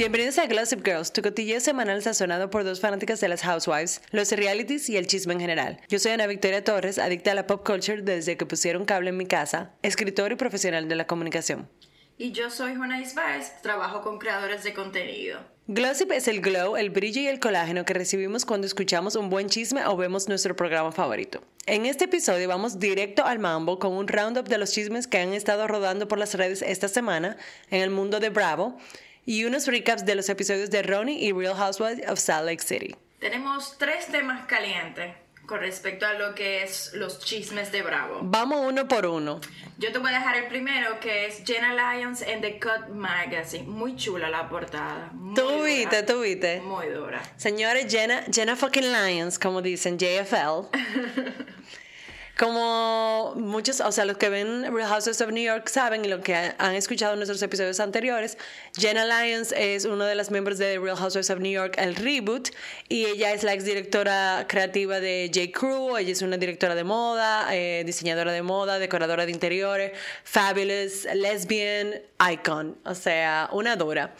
Bienvenidos a Gossip Girls, tu cotilleo semanal sazonado por dos fanáticas de las housewives, los realities y el chisme en general. Yo soy Ana Victoria Torres, adicta a la pop culture desde que pusieron cable en mi casa, escritor y profesional de la comunicación. Y yo soy Jonais Baez, trabajo con creadores de contenido. Glossip es el glow, el brillo y el colágeno que recibimos cuando escuchamos un buen chisme o vemos nuestro programa favorito. En este episodio vamos directo al mambo con un roundup de los chismes que han estado rodando por las redes esta semana en el mundo de Bravo y unos recaps de los episodios de Ronnie y Real Housewives of Salt Lake City. Tenemos tres temas calientes con respecto a lo que es los chismes de Bravo. Vamos uno por uno. Yo te voy a dejar el primero, que es Jenna Lyons en The Cut Magazine. Muy chula la portada. Viste, tú viste. Muy dura. Señores, Jenna, Jenna fucking Lyons, como dicen, JFL. Como muchos, o sea, los que ven Real Houses of New York saben y lo que ha- han escuchado en nuestros episodios anteriores, Jenna Lyons es una de las miembros de Real Houses of New York, el reboot, y ella es la exdirectora creativa de J. Crew, ella es una directora de moda, eh, diseñadora de moda, decoradora de interiores, fabulous, lesbian, icon, o sea, una dura.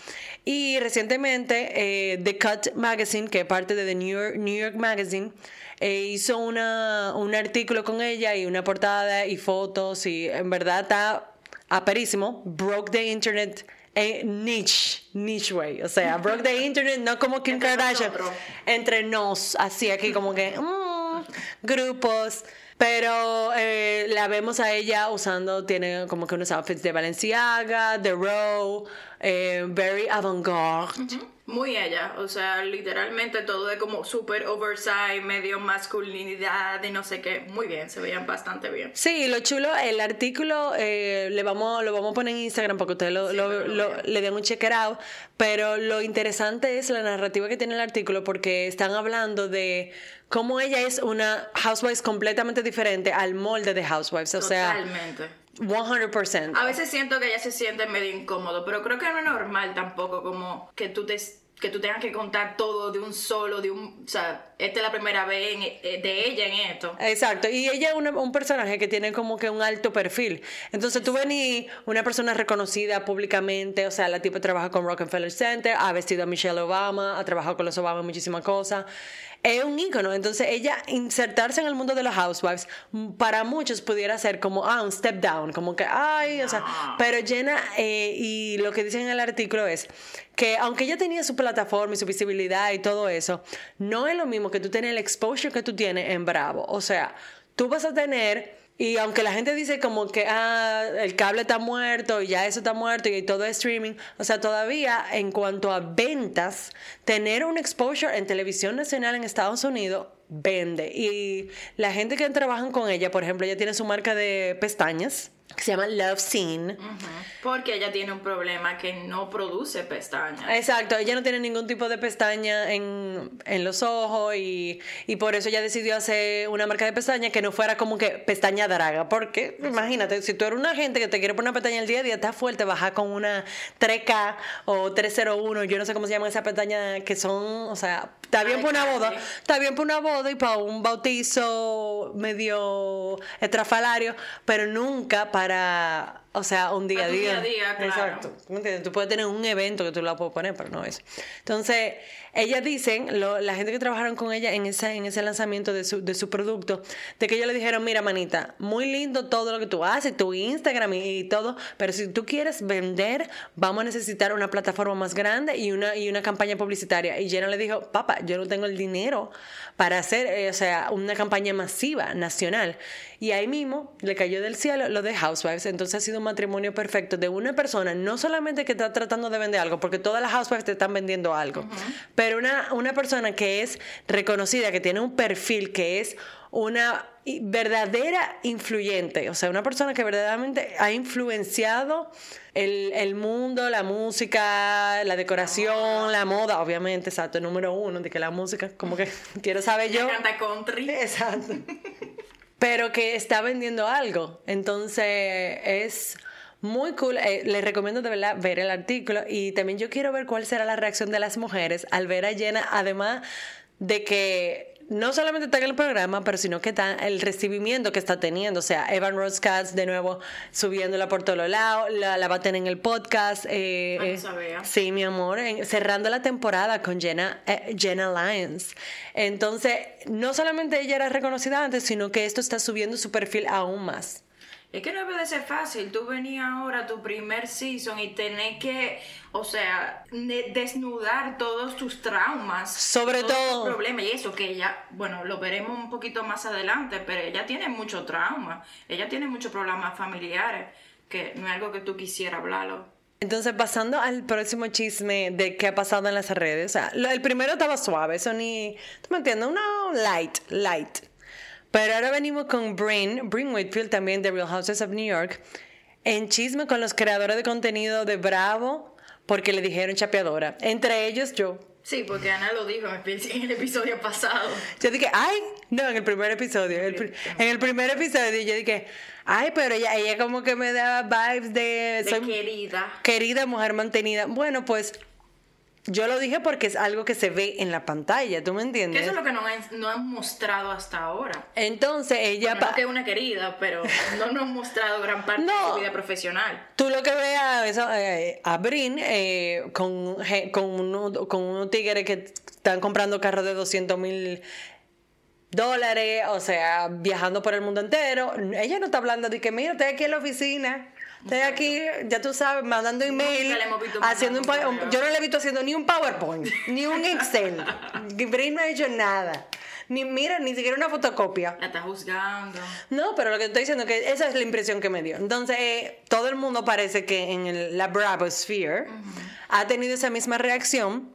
Y recientemente, eh, The Cut Magazine, que es parte de The New York, New York Magazine, eh, hizo una, un artículo con ella y una portada y fotos y en verdad está aperísimo. Broke the internet eh, niche, niche way. O sea, broke the internet no como Kim Entre Kardashian. nosotros. Entre nos, así aquí como que mm, grupos. Pero eh, la vemos a ella usando, tiene como que unos outfits de Balenciaga, The Row, eh, very avant-garde. Muy ella, o sea, literalmente todo de como súper oversize, medio masculinidad y no sé qué. Muy bien, se veían bastante bien. Sí, lo chulo, el artículo eh, le vamos, lo vamos a poner en Instagram para que ustedes lo, Sí, lo- le den un check it out. Pero lo interesante es la narrativa que tiene el artículo porque están hablando de cómo ella es una housewife completamente diferente al molde de housewives. O sea, Totalmente. 100%. A veces siento que ella se siente medio incómodo, pero creo que no es normal tampoco como que tú te que tú tengas que contar todo de un solo, de un, o sea, esta es la primera vez en- eh, de ella en esto. Exacto, y ella es una- un personaje que tiene como que un alto perfil. Entonces tú venís una persona reconocida públicamente, o sea, la tipa trabaja con Rockefeller Center, ha vestido a Michelle Obama, ha trabajado con los Obama en muchísimas cosas. Es un ícono, entonces ella insertarse en el mundo de los housewives, para muchos pudiera ser como, ah, un step down, como que, ay, o sea, pero Jenna, eh, y lo que dicen en el artículo es que aunque ella tenía su plataforma y su visibilidad y todo eso, no es lo mismo que tú tienes el exposure que tú tienes en Bravo. O sea, tú vas a tener, y aunque la gente dice como que ah, el cable está muerto y ya eso está muerto y todo es streaming, o sea, todavía en cuanto a ventas, tener un exposure en televisión nacional en Estados Unidos vende. Y la gente que trabajan con ella, por ejemplo, ella tiene su marca de pestañas que se llama Love Scene. Porque ella tiene un problema que no produce pestañas. Exacto, ella no tiene ningún tipo de pestaña en, en los ojos y, y por eso ella decidió hacer una marca de pestaña que no fuera como que pestaña draga. Porque imagínate, si tú eres una gente que te quiere poner una pestaña el día a día, está fuerte, baja con una 3K o 301, yo no sé cómo se llaman esas pestañas que son, o sea, está bien para una boda, está bien para una boda y para un bautizo medio estrafalario, pero nunca para, o sea, un día a día a día, claro. Exacto. ¿Me entiendes? Tú puedes tener un evento que tú la puedes poner, pero no eso. Entonces, ellas dicen, lo- la gente que trabajaron con ella en ese, en ese lanzamiento de su, de su producto, de que ellos le dijeron, mira, manita, muy lindo todo lo que tú haces, tu Instagram y, y todo, pero si tú quieres vender, vamos a necesitar una plataforma más grande y una, y una campaña publicitaria. Y Jenna le dijo, papá, yo no tengo el dinero para hacer, eh, o sea, una campaña masiva, nacional. Y ahí mismo le cayó del cielo lo de Housewives. Entonces ha sido un matrimonio perfecto de una persona, no solamente que está tratando de vender algo, porque todas las Housewives te están vendiendo algo, pero una, una persona que es reconocida, que tiene un perfil, que es una verdadera influyente, o sea, una persona que verdaderamente ha influenciado el, el mundo, la música, la decoración, la moda, obviamente, exacto, número uno, de que la música, como que quiero saber yo. Ella canta country. Exacto. Pero que está vendiendo algo. Entonces es muy cool. Eh, les recomiendo de verdad ver el artículo y también yo quiero ver cuál será la reacción de las mujeres al ver a Jenna, además de que no solamente está en el programa, pero sino que está el recibimiento que está teniendo. O sea, Evan Katz de nuevo subiéndola por todos lados, la, la va a tener en el podcast. eh, eh, sabía. sí, mi amor, en- cerrando la temporada con Jenna, eh, Jenna Lyons. Entonces, no solamente ella era reconocida antes, sino que esto está subiendo su perfil aún más. Es que no debe de ser fácil. Tú venías ahora a tu primer season y tenés que, o sea, desnudar todos tus traumas. Sobre todos todo- tus problemas. Y eso que ella, bueno, lo veremos un poquito más adelante, pero ella tiene mucho trauma. Ella tiene muchos problemas familiares, que no es algo que tú quisieras hablarlo. Entonces, pasando al próximo chisme de qué ha pasado en las redes. O sea, lo- el primero estaba suave, eso ni. ¿Tú me entiendes? Uno light, light. Pero ahora venimos con Brin, Brin Whitfield también de Real Houses of New York, en chisme con los creadores de contenido de Bravo porque le dijeron chapeadora. Entre ellos yo. Sí, porque Ana lo dijo en el- episodio pasado. Yo dije, ay, no, en el primer episodio. el en el primer episodio yo dije, ay, pero ella, ella como que me da vibes de... De soy querida. querida mujer mantenida. Bueno, pues yo lo dije porque es algo que se ve en la pantalla, ¿tú me Que entiendes? eso es lo que no han, no han mostrado hasta ahora. Entonces ella... Bueno, no que es una querida, pero no nos han mostrado gran parte No. de su vida profesional. Tú lo que veas eso, eh, a Brin eh, con, con, uno- con unos tigres que están comprando carros de 200 mil dólares, o sea, viajando por el mundo entero. Ella no está hablando de que, mira, estoy aquí en la oficina, estoy aquí, ya tú sabes, mandando email, haciendo un, un. Yo no le he visto haciendo ni un PowerPoint, ni un Excel. Brin no ha hecho nada. Ni, mira, ni siquiera una fotocopia. La está juzgando. No, pero lo que estoy diciendo es que esa es la impresión que me dio. Entonces, eh, todo el mundo parece que en el- la Bravo Sphere ha tenido esa misma reacción.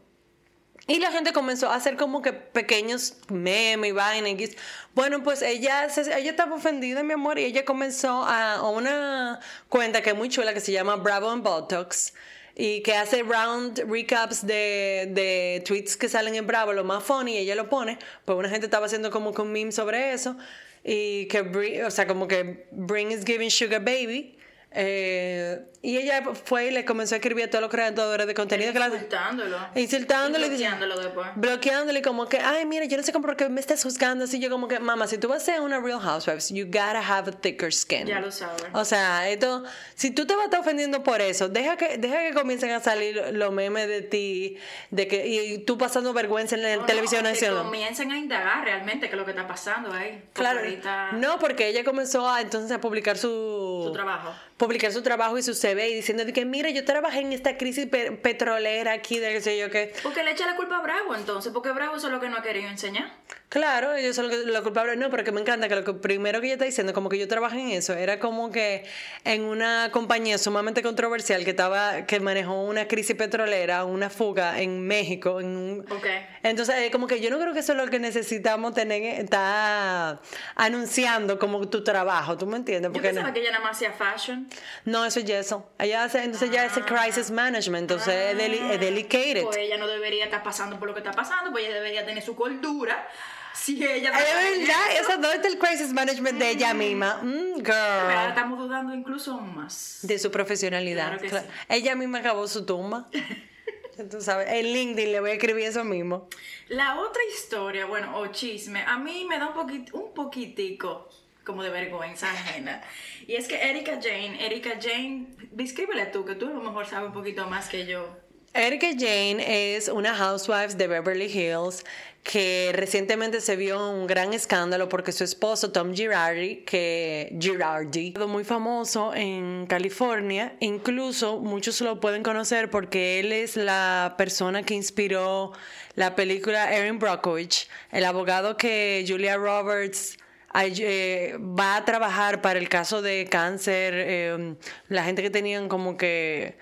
Y la gente comenzó a hacer como que pequeños memes y vainas. y- Bueno, pues ella, se- ella estaba ofendida, mi amor, y ella comenzó a, a una cuenta que es muy chula que se llama Bravo and Botox y que hace round recaps de, de tweets que salen en Bravo, lo más funny, y ella lo pone. Pues una gente estaba haciendo como que un meme sobre eso y que, o sea, como que Bring is giving sugar baby. Eh, y ella fue y le comenzó a escribir a todos los creadores de contenido que la- Insultándolo. Y y diciendo- bloqueándolo después. bloqueándole como que, ay, mira, yo no sé cómo por qué me estás juzgando así. Yo como que, mamá, si tú vas a ser una Real Housewives, you gotta have a thicker skin. Ya lo sabes. O sea, esto, si tú te vas a estar ofendiendo por eso, deja que, deja que comiencen a salir los memes de ti, de que, y tú pasando vergüenza en la No, televisión no, que nacional. comiencen a indagar realmente qué es lo que está pasando ahí. Claro, ahorita no, porque ella comenzó a entonces a publicar su, su trabajo. Publicar su trabajo y su CV y diciendo de que mira, yo trabajé en esta crisis pe- petrolera aquí de qué sé yo qué. Porque le echa la culpa a Bravo entonces, porque Bravo eso es lo que no ha querido enseñar. Claro, ellos son los, culpables. No, pero que me encanta que lo que primero que ella está diciendo, como que yo trabajé en eso, era como que en una compañía sumamente controversial que estaba, que manejó una crisis petrolera, una fuga en México, en un- Ok. entonces, como que yo no creo que eso es lo que necesitamos tener, está anunciando como tu trabajo, ¿tú me entiendes? Yo Porque pensaba no, que ella nada más hacía fashion. no, eso es eso. Ella hace, entonces ya hace crisis management, entonces es, deli- es delicated. Pues ella no debería estar pasando por lo que está pasando, pues ella debería tener su cordura. Si ella Es verdad, esa no es del crisis management de ella misma. Mm, Pero ahora girl. estamos dudando incluso más. De su profesionalidad. Claro Claro. sí. Ella misma acabó su tumba. Tú sabes, en LinkedIn le voy a escribir eso mismo. La otra historia, bueno, o chisme, a mí me da un, un poquitico como de vergüenza ajena. Y es que Erika Jane, Erika Jane, descríbele tú, que tú a lo mejor sabes un poquito más que yo. Erika Jane es una housewife de Beverly Hills que recientemente se vio un gran escándalo porque su esposo Tom Girardi, que Girardi, muy famoso en California, incluso muchos lo pueden conocer porque él es la persona que inspiró la película Erin Brockovich, el abogado que Julia Roberts eh, va a trabajar para el caso de cáncer, eh, la gente que tenían como que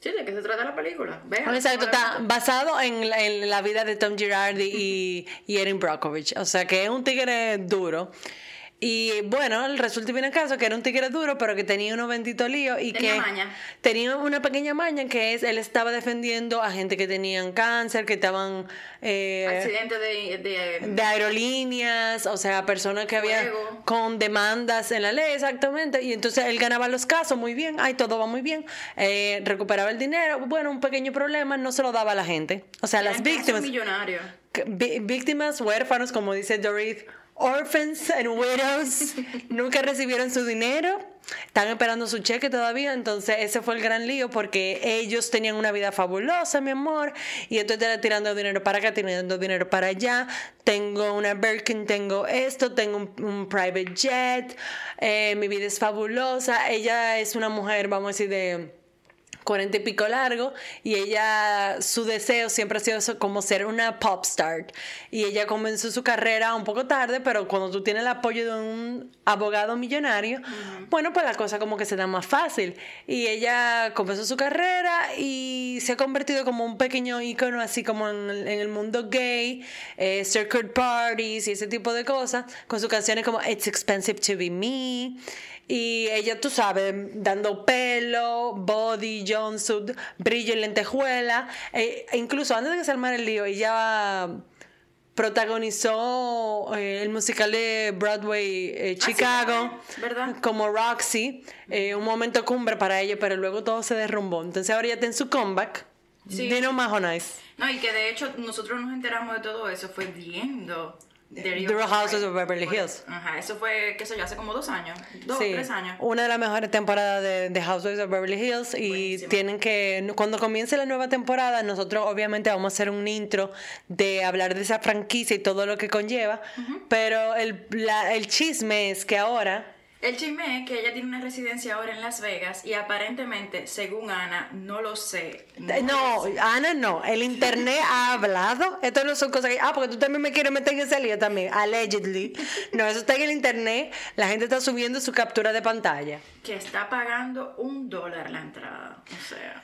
Sí, ¿de qué se trata la película? Vean. Exacto, está basado en, la- en la vida de Tom Girardi y, y Erin Brockovich. O sea que es un tigre duro. Y bueno, resulta y viene el caso que era un tigre duro, pero que tenía unos benditos líos y Tenía que maña. tenía una pequeña maña que es, él estaba defendiendo a gente que tenían cáncer, que estaban eh, Accidente de, de- de aerolíneas, o sea, personas que habían con demandas en la ley, exactamente. Y entonces él ganaba los casos muy bien, ay, todo va muy bien, eh, recuperaba el dinero, bueno, un pequeño problema, no se lo daba a la gente. O sea, las víctimas. millonarios. vi- víctimas, huérfanos, como dice Dorit, orphans and widows, nunca recibieron su dinero, están esperando su cheque todavía, entonces ese fue el gran lío porque ellos tenían una vida fabulosa, mi amor, y estoy tirando dinero para acá, tirando dinero para allá, tengo una Birkin, tengo esto, tengo un, un private jet, eh, mi vida es fabulosa, ella es una mujer, vamos a decir, de 40 y pico largo y ella su deseo siempre ha sido eso, como ser una pop star. Y ella comenzó su carrera un poco tarde pero cuando tú tienes el apoyo de un abogado millonario bueno pues la cosa como que se da más fácil. Y ella comenzó su carrera y se ha convertido como un pequeño icono así como en, el- en el mundo gay eh, circuit parties y ese tipo de cosas con sus canciones como It's Expensive to Be Me y ella, tú sabes, dando pelo, body, jumpsuit, brillo en lentejuela. E, e incluso antes de que se armara el lío, ella protagonizó eh, el musical de Broadway eh, Ah, sí, Chicago ¿verdad? como Roxy, eh, un momento cumbre para ella, pero luego todo se derrumbó. Entonces ahora ya está en su comeback. Sí. Dino Majo Nice. No, y que de hecho nosotros nos enteramos de todo eso fue viendo The Real Houses of Beverly Hills. Ajá, eso fue, qué sé yo, hace como dos años, dos, Sí, tres años. Una de las mejores temporadas de, de Housewives of Beverly Hills y tienen que, cuando comience la nueva temporada, nosotros obviamente vamos a hacer un intro de hablar de esa franquicia y todo lo que conlleva, pero el, la- el chisme es que ahora... El chisme es que ella tiene una residencia ahora en Las Vegas y aparentemente, según Ana, no lo sé. eh, No, lo sé. Ana, no. El internet ha hablado. Esto no son cosas que. Ah, porque tú también me quieres meter en ese lío también. Allegedly. No, eso está en el internet. La gente está subiendo su captura de pantalla. Que está pagando un dólar la entrada. O sea.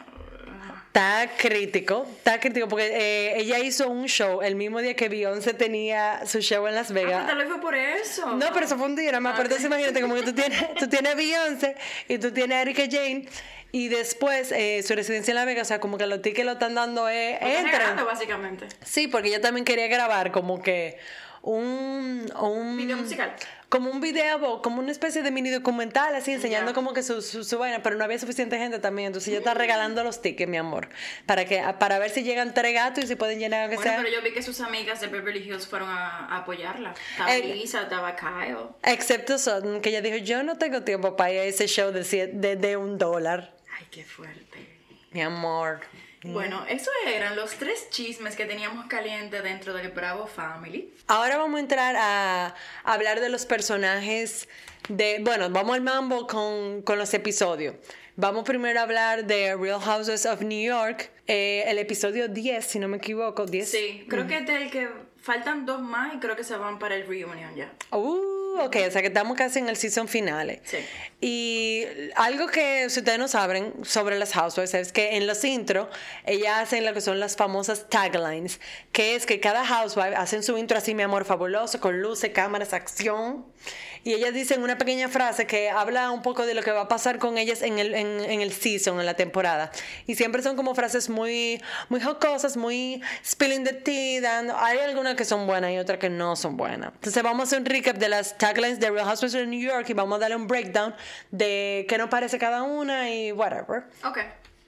Está crítico, está crítico porque eh, ella hizo un show el mismo día que Beyoncé tenía su show en Las Ah, Vegas. tal vez fue por eso. No, pero eso fue un día nada más. Ah, Pero entonces imagínate como que tú tienes, tú tienes Beyoncé y tú tienes a Erika Jane y después eh, su residencia en Las Vegas, o sea, como que los tickets lo están dando eh, entran. básicamente. Sí, porque ella también quería grabar como que un, un Video musical. como un video, como una especie de mini documental, así enseñando Ya. como que su, su, su vaina, pero no había suficiente gente también, entonces ella está regalando los tickets, mi amor, para que para ver si llegan tres gatos y si pueden llenar aunque Bueno, sea. pero yo vi que sus amigas de Beverly Hills fueron a, a apoyarla. Estaba Eh, Lisa, estaba Kyle. Excepto Sutton, que ella dijo, yo no tengo tiempo para ir a ese show de, de, de un dólar. Ay, qué fuerte. Mi amor. Bueno, esos eran los tres chismes que teníamos caliente dentro del Bravo Family. Ahora vamos a entrar a hablar de los personajes de... Bueno, vamos al mambo con, con los episodios. Vamos primero a hablar de Real Houses of New York, eh, el episodio 10, si no me equivoco, 10. Sí, creo que es el que faltan dos más y creo que se van para el reunion ya. Uh, ok, o sea que estamos casi en el season finale. Sí. Y algo que si ustedes no saben sobre las housewives es que en los intros ellas hacen lo que son las famosas taglines, que es que cada housewife hacen su intro así, mi amor, fabuloso, con luces, cámaras, acción. Y ellas dicen una pequeña frase que habla un poco de lo que va a pasar con ellas en el, en, en el season, en la temporada. Y siempre son como frases muy, muy jocosas, muy spilling the tea. dando- hay algunas que son buenas y otras que no son buenas. Entonces vamos a hacer un recap de las taglines de Real Housewives of New York y vamos a darle un breakdown de qué nos parece cada una y whatever. Ok,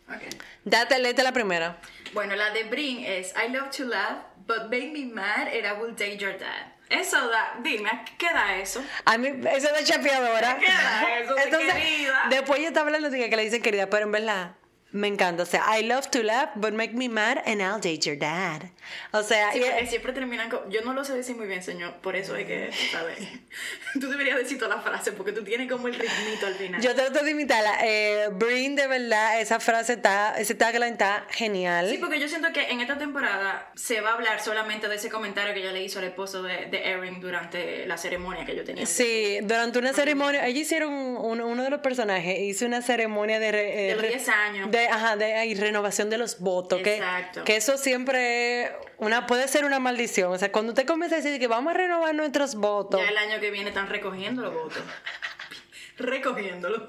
ok. Date, léete la primera. Bueno, la de Brin es I love to laugh, but make me mad and I will date your dad. Eso da, dime, ¿qué da eso? A mí, eso de chapeadora. ¿Qué da eso de querida? Después ella está hablando de que le dicen querida, pero en verdad me encanta. O sea, I love to laugh, but make me mad and I'll date your dad. O sea, Sí, y- siempre terminan con... Yo no lo sé decir muy bien, señor, por eso es que, ¿sabes? Tú deberías decir toda la frase porque tú tienes como el ritmito al final. yo trato de imitarla. Eh, Brin, de verdad, esa frase está, ese tagline está genial. Sí, porque yo siento que en esta temporada se va a hablar solamente de ese comentario que ella le hizo al esposo de, de Erin durante la ceremonia que yo tenía. Sí, durante una ceremonia, ellos hicieron un- uno de los personajes, hizo una ceremonia de, eh, De los re- 10 años. de, ajá, de y renovación de los votos, que, Exacto. que eso siempre una puede ser una maldición, o sea, cuando usted comienza a decir que vamos a renovar nuestros votos, Ya el año que viene están recogiendo los votos. Recogiéndolo.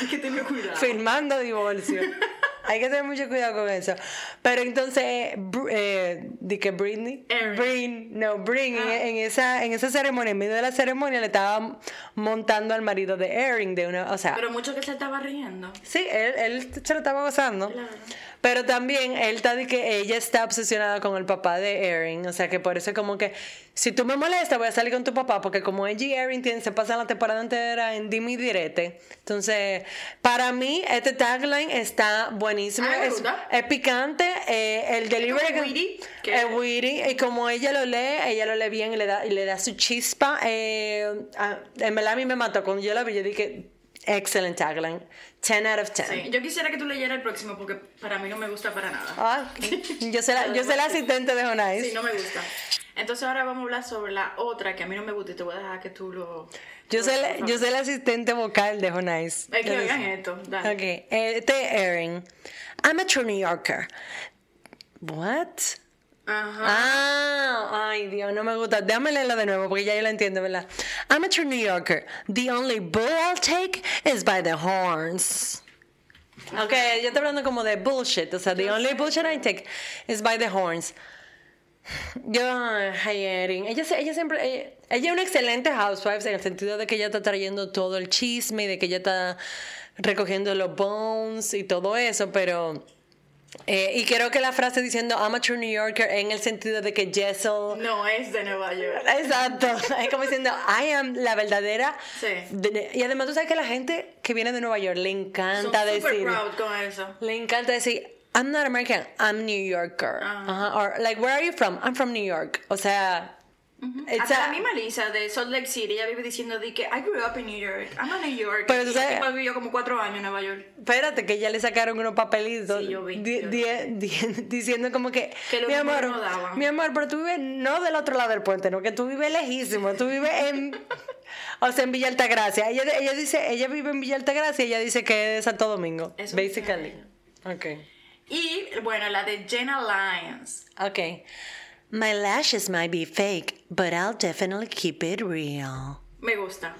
Hay que tener cuidado. firmando divorcio. Hay que tener mucho cuidado con eso. Pero entonces, eh, di que Britney, Erin. Brin, no, Brin, en- Ah. en, esa, en esa ceremonia, en medio de la ceremonia, le estaba montando al marido de Erin, de una, o sea, Pero mucho que se estaba riendo. Sí, él, él se lo estaba gozando. Claro. Pero también él está de que ella está obsesionada con el papá de Erin. O sea que por eso es como que si tú me molestas, voy a salir con tu papá. Porque como ella y Erin tienen, se pasan la temporada entera en dime y direte. Entonces, para mí, este tagline está buenísimo. Ah, es, es picante. eh, el delivery como witty, es witty. Y como ella lo lee, ella lo lee bien y le da, y le da su chispa. Eh, en verdad a mí me mató. Cuando yo la vi, yo dije, excellent tagline. 10 out of 10. Sí, yo quisiera que tú leyeras el próximo porque para mí no me gusta para nada. Ah, yo soy la, yo soy la asistente de Jonais. Sí, no me gusta. Entonces ahora vamos a hablar sobre la otra que a mí no me gusta y te voy a dejar que tú lo... Yo soy, la, yo soy la asistente vocal de Jonais. Es que oigan esto, dale. Ok, este Erin. I'm a true New Yorker. What? Ajá. Ah, ay Dios, no me gusta. Déjame leerlo de nuevo porque ya yo lo entiendo, ¿verdad? I'm a true New Yorker. The only bull I'll take is by the horns. Ok, yo estoy hablando como de bullshit. O sea, the only bullshit I take is by the horns. Yo, ay, Erin. Ella, se- ella siempre. Ella, ella es una excelente housewife en el sentido de que ella está trayendo todo el chisme y de que ella está recogiendo los bones y todo eso, pero. Eh, y creo que la frase diciendo I'm a true New Yorker en el sentido de que Jessel. No es de Nueva York. Exacto, es como diciendo I am la verdadera. Sí. de- y además, tú sabes que la gente que viene de Nueva York le Son encanta super decir. proud con eso. Le encanta decir, I'm not American, I'm New Yorker. Ajá. Ajá, Or, like, where are you from? I'm from New York. O sea, it's Hasta a- la misma Lisa de Salt Lake City, ella vive diciendo de que I grew up in New York, I'm a New York. Pero tú la sabes- vivió como cuatro años en Nueva York. espérate, que ya le sacaron unos papelitos Sí, yo vi, di- yo di- di- diciendo como que, mi amor, números no daban". mi amor, pero tú vives no del otro lado del puente, no, que tú vives lejísimo, tú vives en, o sea, en Villa Altagracia. Ella, ella dice, ella vive en Villa Altagracia y ella dice que es de Santo Domingo, Eso basically. Okay. Y bueno, la de Jenna Lyons. Okay. My lashes might be fake, but I'll definitely keep it real. Me gusta.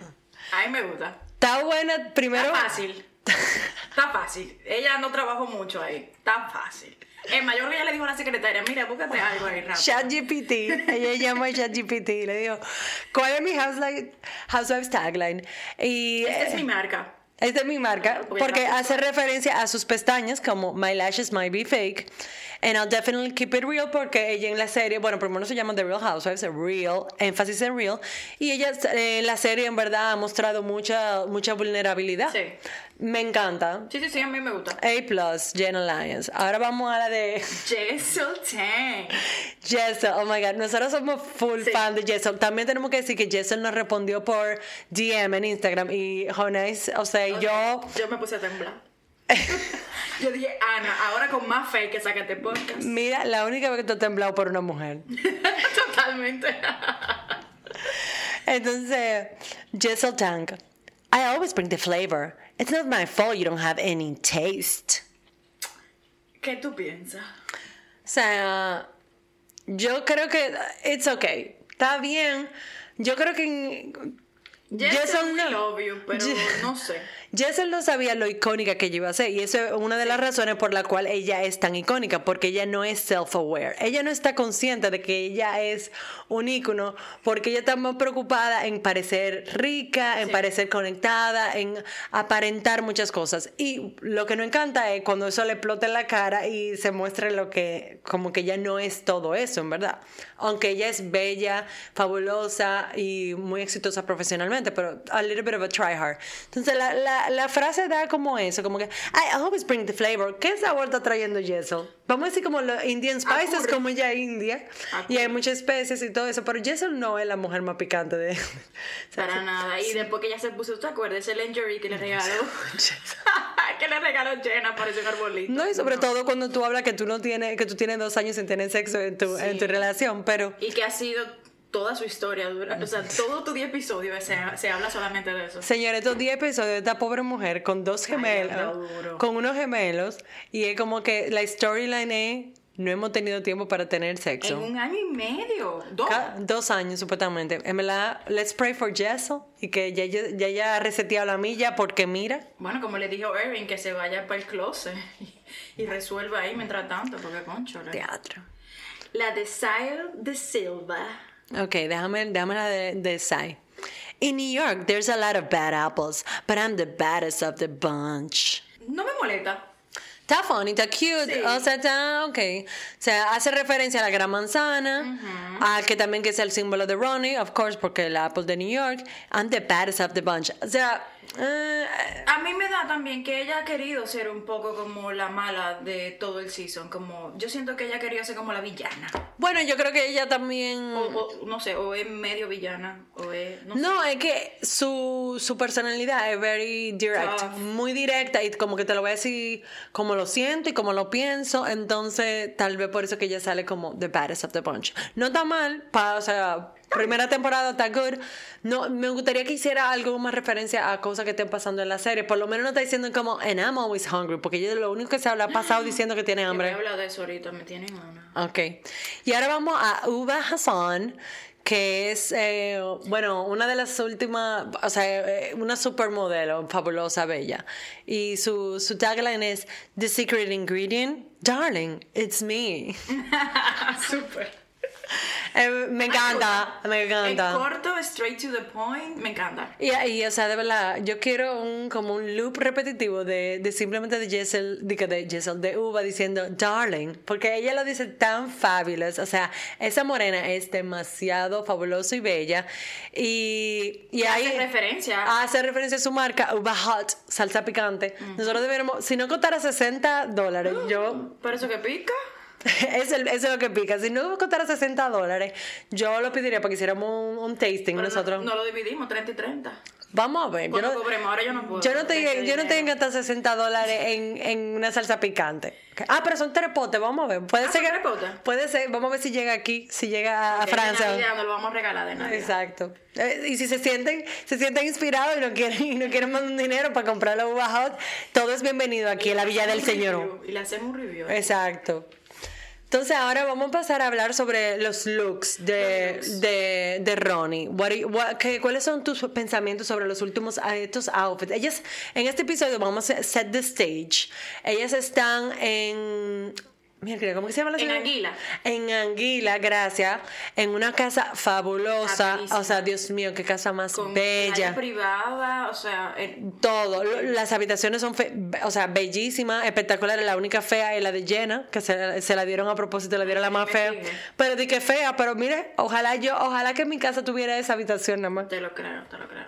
A mí me gusta. Está buena, primero. Está fácil. Está fácil. Ella no trabajó mucho ahí. Está fácil. El mayor que ella le dijo a la secretaria, mira, búscate algo ahí rápido. ChatGPT. Ella llama a ChatGPT y le digo, ¿cuál es mi housewife, housewives tagline? Y Esta es eh, mi marca. esta es mi marca Porque hace referencia a sus pestañas como My lashes might be fake. And I'll definitely keep it real porque ella en la serie, bueno, primero se llama The Real Housewives, real, énfasis en real. Y ella en la serie en verdad ha mostrado mucha, mucha vulnerabilidad. Sí. Me encanta. Sí, sí, sí, a mí me gusta. A plus, Jenna Lyons. Ahora vamos a la de Jessel Tang. Jessel. Oh my God, nosotros somos full Sí. fan de Jessel. También tenemos que decir que Jessel nos respondió por DM en Instagram y Jonas, o sea, yo. Yo me puse a temblar. Yo dije, Ana, ahora con más fe que sacaste podcast. Mira, la única vez que tú has temblado por una mujer. Totalmente. Entonces, Jessel Tank. I always bring the flavor. It's not my fault you don't have any taste. ¿Qué tú piensas? O sea, yo creo que it's okay. Está bien. Yo creo que Jessel, no. pero no sé. Jessel no sabía lo icónica que ella iba a ser y eso es una de las razones por la cual ella es tan icónica porque ella no es self-aware. Ella no está consciente de que ella es un ícono porque ella está más preocupada en parecer rica, en Sí. parecer conectada, en aparentar muchas cosas. Y lo que no encanta es cuando eso le explota en la cara y se muestre lo que como que ella no es todo eso, en verdad. Aunque ella es bella, fabulosa y muy exitosa profesionalmente, pero a little bit of a try hard. Entonces la, la, la frase da como eso, como que I always bring the flavor. ¿Qué sabor está trayendo Jessel? Vamos a decir como los Indian spices, Acur. como ella es india, Acur. y hay muchas especies y todo eso, pero Jessel no es la mujer más picante de... sea, Para nada. Y después que ella se puso, ¿te acuerdas? Ese lingerie que le regaló. que le regaló Jenna, parece un arbolito. No, y sobre todo cuando tú hablas que tú no tienes, que tú tienes dos años sin tener sexo en tu, en tu relación, pero Y que ha sido toda su historia. Dura, o sea, todo tu 10 episodios se, se habla solamente de eso. Señores, estos 10 episodios de esta pobre mujer con dos gemelos, con unos gemelos, y es como que la storyline es, no hemos tenido tiempo para tener En sexo. un año y medio. Dos. Ca- Dos años, supuestamente. En verdad, let's pray for Jessel y que ya ya, ya reseteado la milla porque mira, Bueno, como le dijo Erin, que se vaya para el closet y, y resuelva ahí mientras tanto, porque concho. la- teatro. La de Sile de Silva. Ok, déjame, déjame la de, de Sai. In New York, there's a lot of bad apples, but I'm the baddest of the bunch. No me molesta. está funny, está cute, Sí. o sea, está ok. O sea, hace referencia a la gran manzana, a que también que es el símbolo de Ronnie, of course, porque el Apple de New York, and the baddest of the bunch. O sea, eh, A mí me da también que ella ha querido ser un poco como la mala de todo el season. Como, yo siento que ella ha querido ser como la villana. bueno, yo creo que ella también... O, o, no sé, o es medio villana, o es. No, sé. Es que su, su personalidad es very direct, Tough. muy directa y como que te lo voy a decir como lo siento y como lo pienso, entonces tal vez por eso que ella sale como the baddest of the bunch. No está mal, pa, o sea, primera temporada está good. No, me gustaría que hiciera algo más referencia a cosas que estén pasando en la serie, por lo menos no está diciendo como and I'm always hungry, porque ella lo único que se habla ha pasado diciendo que tiene Yo voy a hambre. de eso ahorita, me tienen una. Ok. Y ahora vamos a Uba Hassan, que es, eh, bueno, una de las últimas, o sea, eh, una supermodelo fabulosa, bella. Y su, su tagline es The Secret Ingredient, Darling, it's me. Súper. Eh, me encanta, me En encanta. corto, straight to the point, me encanta. Y, y, o sea, de verdad, yo quiero un como un loop repetitivo de, de simplemente de Jessel, de, de Jessel, de Uva diciendo darling, porque ella lo dice tan fabulous, o sea, esa morena es demasiado fabulosa y bella y, y Hace ahí referencia. hace referencia a su marca Uva Hot, salsa picante. Nosotros deberíamos, si no costara 60 dólares, yo ¿Pero eso que pica? es el- eso es lo que pica. Si no costara 60 dólares, yo lo pediría para que hiciéramos un, un tasting Pero nosotros. No, lo dividimos, 30 y 30. Vamos a ver. Yo no, cobremos, ahora yo no puedo. yo no, te, yo no tengo hasta 60 dólares en, en una salsa picante. Ah, pero son tres potes, vamos a ver. Puede Ah, ser ¿son que. Puede ser, vamos a ver si llega aquí, si llega a Que Francia. Navidad no lo vamos a regalar de Navidad. Exacto. Eh, y si se sienten, se sienten inspirados y no quieren, y no quieren mandar un dinero para comprar la uva hot, todo es bienvenido aquí en la Villa del Señor. review, Y le hacemos un review. Exacto. Entonces ahora vamos a pasar a hablar sobre los looks de, Los de, de Ronnie. What you- what- ¿Cuáles son tus pensamientos sobre los últimos estos outfits? Ellas, en este episodio vamos a set the stage. Ellas están en... Mira, ¿cómo que se llama la En ciudad? Anguila. En Anguila, gracias. En una casa fabulosa. Bellísima. O sea, Dios mío, qué casa más Con bella. privada, o sea, el- Todo, las habitaciones son, fe- o sea, bellísimas, espectaculares. La única fea es la de Jenna, que se, se la dieron a propósito, le dieron la más fea. Pero di que fea, pero mire, ojalá yo, ojalá que en mi casa tuviera esa habitación nada más. te lo creo, te lo creo.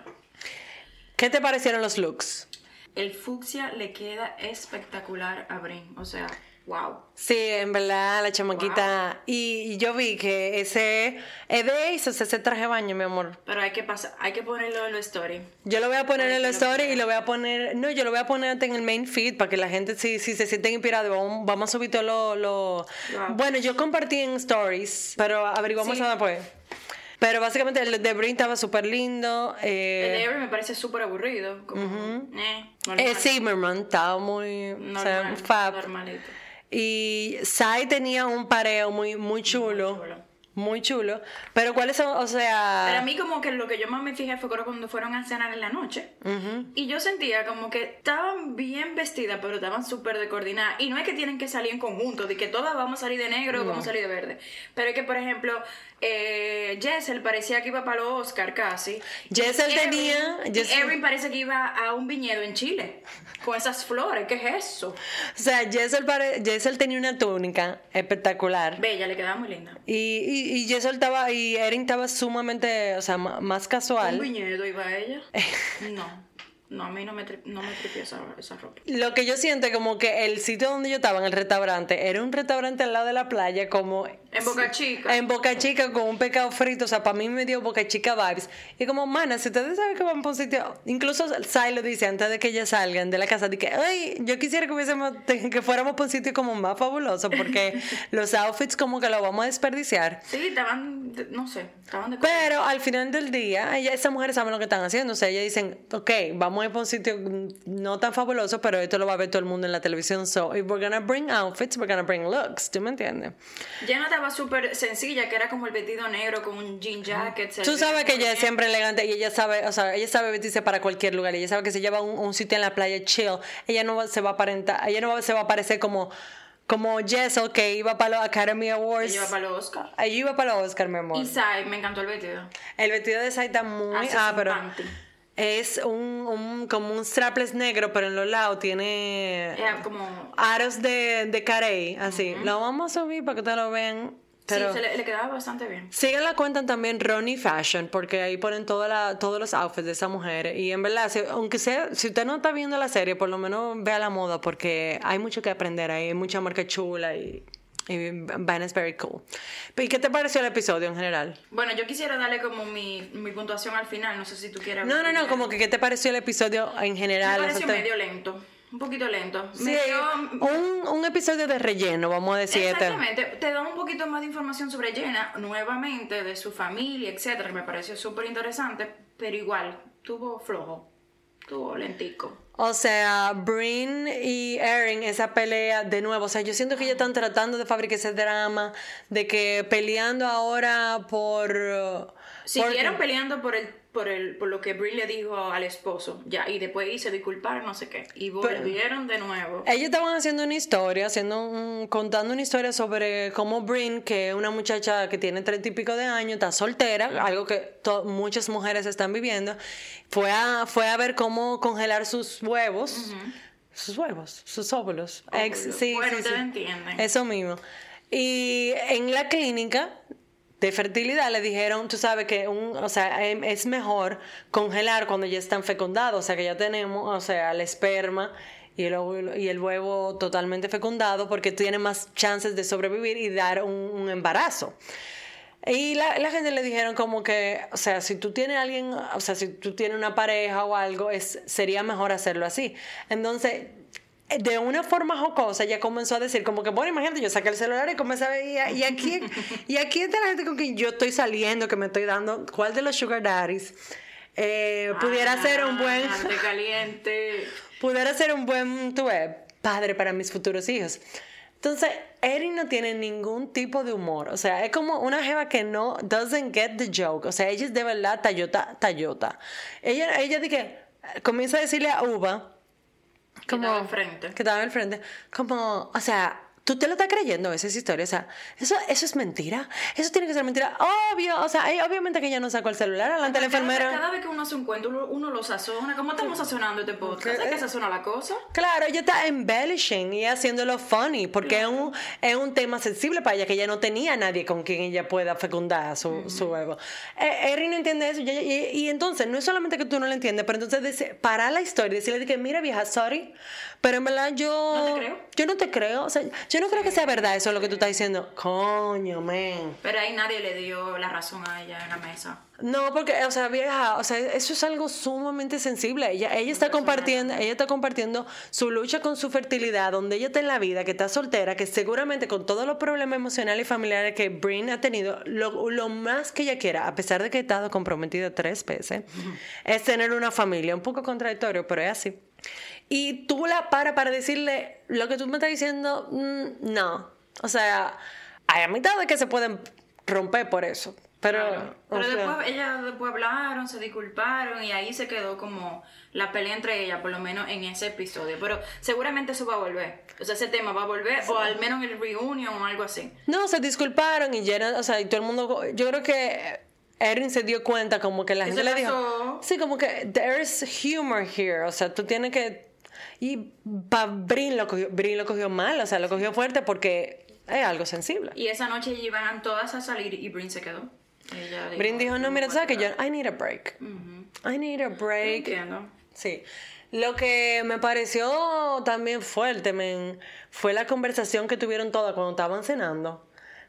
¿Qué te parecieron los looks? El fucsia le queda espectacular a Brin, o sea, wow. Sí, en verdad, la chamaquita. Y, y yo vi que ese es de esos, ese traje de baño, mi amor. Pero hay que pasar, hay que ponerlo en la story. Yo lo voy a poner en la que lo story ponga. y lo voy a poner. No, yo lo voy a poner en el main feed para que la gente, si, si se sienten inspirados, vamos, vamos a subir todo lo. lo- Wow. Bueno, yo compartí en stories, pero averiguamos Sí. después. Pero básicamente el de Brin estaba súper lindo. El de Eh, Avery me parece súper aburrido, como, eh, normal. eh, Zimmerman estaba muy. o sea, normal, fab. normalito. Y Sai tenía un pareo muy, muy chulo. chulo. Muy chulo. Pero ¿cuáles son? O sea. Pero a mí como que lo que yo más me fijé fue cuando fueron a cenar en la noche. Y yo sentía como que estaban bien vestidas, pero estaban súper descoordinadas. Y no es que tienen que salir en conjunto, de que todas vamos a salir de negro o vamos a salir de verde. Pero es que, por ejemplo, eh, Jessel parecía que iba para los Oscar casi. Jessel Erin- tenía- Jessel- Erin parece que iba a un viñedo en Chile. Con esas flores, ¿qué es eso? O sea, Jessel, pare- Jessel tenía una túnica espectacular. Bella, le quedaba muy linda. Y, y, y Jessel estaba, y Erin estaba sumamente, o sea, más ¿Un casual. viñedo iba ella? No. No, a mí no me, tri- no me tripió esa, esa ropa. Lo que yo siento es como que el sitio donde yo estaba, en el restaurante, era un restaurante al lado de la playa, como... En Boca Chica. En Boca Chica con un pescado frito, o sea, para mí me dio Boca Chica vibes. Y como, mana, si ustedes saben que van para un sitio, incluso Sai lo dice antes de que ellas salgan de la casa, de que, ay, yo quisiera que hubiésemos, que fuéramos para un sitio como más fabuloso, porque los outfits como que los vamos a desperdiciar. Sí, estaban, no sé, estaban de Pero al final del día, ella, esas mujeres saben lo que están haciendo. O sea, ellas dicen, ok, vamos a ir para un sitio no tan fabuloso, pero esto lo va a ver todo el mundo en la televisión. So, if we're gonna bring outfits, we're gonna bring looks. ¿Tú me entiendes? Jenna estaba súper sencilla, que era como el vestido negro con un jean jacket. Tú sabes que ella es siempre elegante y ella sabe, o sea, ella sabe vestirse para cualquier lugar. Ella sabe que se lleva a un, un sitio en la playa chill. Ella no se va a aparentar, ella no se va a parecer como, como Jessel que iba para los Academy Awards. Ella iba para los Oscar. Ella iba para los Oscar, mi amor. Y Sai, me encantó el vestido. El vestido de Sai está muy. Ah, su pero. panty. Es un, un- como un strapless negro, pero en los lados tiene Era como... aros de, de carey, así. Lo vamos a subir para que te lo vean. Pero Sí, se le, le quedaba bastante bien. Sigan la cuenta también Ronnie Fashion, porque ahí ponen toda la, todos los outfits de esa mujer. Y en verdad, si- aunque sea, si usted no está viendo la serie, por lo menos vea la moda, porque hay mucho que aprender ahí, hay mucha marca chula y, y Van es very cool. ¿Y qué te pareció el episodio en general? Bueno, yo quisiera darle como mi, mi puntuación al final, no sé si tú quieres... No, no, no, como que qué te pareció el episodio en Me general. pareció O sea, te- medio lento, un poquito lento. Sí, Medio- un, un episodio de relleno, vamos a decir. este. Exactamente, te da un poquito más de información sobre Jenna, nuevamente, de su familia, etcétera, que me pareció súper interesante, pero igual, tuvo flojo, tuvo lentico. O sea, Brin y Erin, esa pelea de nuevo. O sea, yo siento que ellos están tratando de fabricar ese drama, de que peleando ahora por. Siguieron peleando por el, por el, por lo que Brie le dijo al esposo, ya, y después se disculparon, no sé qué, y volvieron de nuevo. Ellos estaban haciendo una historia, haciendo un- contando una historia sobre cómo Brin, que es una muchacha que tiene treinta y pico de años, está soltera, algo que muchas mujeres están viviendo, fue a, fue a ver cómo congelar sus huevos. Sus huevos, sus óvulos. Ex- sí, Bueno, sí. entienden. Eso mismo. Y en la clínica de fertilidad le dijeron, tú sabes que un, o sea, em- es mejor congelar cuando ya están fecundados, o sea, que ya tenemos, o sea, el esperma y el, huevo totalmente fecundado porque tiene más chances de sobrevivir y dar un, un embarazo. Y la, la gente le dijeron como que, o sea, si tú tienes alguien, o sea, si tú tienes una pareja o algo, es, sería mejor hacerlo así. Entonces, de una forma jocosa, ella comenzó a decir como que, bueno, imagínate, yo saqué el celular y comencé a ver, y, y aquí, y aquí está la gente con quien yo estoy saliendo, que me estoy dando, ¿cuál de los sugar daddies? eh, pudiera ser un buen Ah, caliente. pudiera ser un buen tú ves, padre para mis futuros hijos. Entonces, Erin no tiene ningún tipo de humor. O sea, es como una jeva que no doesn't get the joke. O sea, ella es de verdad tallota, tallota. Ella, ella de que comienza a decirle a Uva, como, estaba enfrente. que estaba al frente, como, o sea, tú te lo estás creyendo esa es historia. O sea, eso, eso es mentira. Eso tiene que ser mentira. Obvio. O sea, ella- obviamente que ella no sacó el celular delante de la enfermera. Cada vez que uno hace un cuento, uno, uno lo sazona. ¿Cómo estamos sazonando este podcast? ¿Hay que sazonar la cosa? Claro, ella está embellishing y haciéndolo funny, porque es, un, es un tema sensible para ella, que ella no tenía a nadie con quien ella pueda fecundar su, su huevo. Eh, Erin no entiende eso, y, y- y entonces no es solamente que tú no lo entiendes, pero entonces dice, para la historia, decirle de que, mira vieja, sorry, pero en verdad yo... No te creo. Yo no te creo, o sea, yo no creo que sea verdad eso lo que tú estás diciendo. Coño, man. Pero ahí nadie le dio la razón a ella en la mesa. No, porque, o sea, vieja, o sea, eso es algo sumamente sensible. Ella, ella está compartiendo, ella está compartiendo su lucha con su fertilidad, donde ella está en la vida, que está soltera, que seguramente con todos los problemas emocionales y familiares que Brin ha tenido, lo, lo más que ella quiera, a pesar de que ha estado comprometida tres veces, es tener una familia. Un poco contradictorio, pero es así. Y tú la paras para decirle lo que tú me estás diciendo, mm, no. O sea, hay amistades que se pueden romper por eso. Pero, Claro. Pero sea- después ellas después hablaron, se disculparon y ahí se quedó como la pelea entre ellas, por lo menos en ese episodio. Pero seguramente eso va a volver. O sea, ese tema va a volver, o al menos en el reunion o algo así. No, se disculparon y Jenna, o sea, y todo el mundo, yo creo que Erin se dio cuenta como que la ¿Qué gente le dijo, sí, como que there's humor here, o sea, tú tienes que, y Brin lo cogió, Brin lo cogió mal, o sea, lo cogió fuerte porque es algo sensible. Y esa noche iban todas a salir y Brin se quedó. Ella Brin dijo, no, mira, tú sabes que yo, I need a break, Ujú. I need a break. Entiendo. Sí. Lo que me pareció también fuerte, men, fue la conversación que tuvieron todas cuando estaban cenando.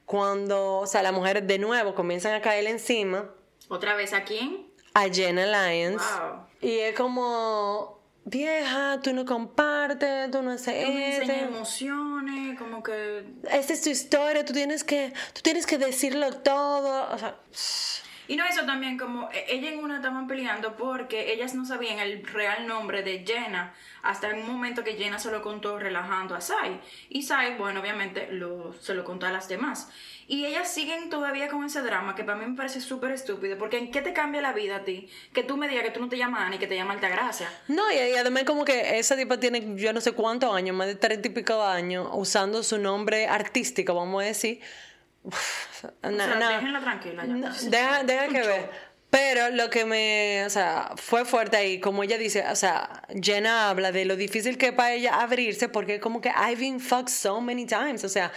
Cuando, o sea, las mujeres de nuevo comienzan a caer encima ¿Otra vez a quién? a Jenna Lyons. Wow. Y es como, vieja, tú no compartes, tú no haces Tú enseñas esto. emociones, como que... Esta es tu historia, tú tienes que, tú tienes que decirlo todo. O sea, Y no eso también, como e- ella en una estaban peleando porque ellas no sabían el real nombre de Jenna hasta un momento que Jenna se lo contó relajando a Sai. Y Sai, bueno, obviamente lo, se lo contó a las demás. Y ellas siguen todavía con ese drama que para mí me parece súper estúpido porque ¿en qué te cambia la vida a ti? Que tú me digas que tú no te llamas Ana y que te llamas Altagracia. No, y, y además como que esa tipa tiene yo no sé cuántos años, más de treinta y pico años, usando su nombre artístico, vamos a decir. Uf, O na- sea, na- déjenla tranquila ya. na- deja, deja que ver. Pero lo que me, o sea, fue fuerte ahí, como ella dice, o sea, Jenna habla de lo difícil que es para ella abrirse porque como que I've been fucked so many times, o sea,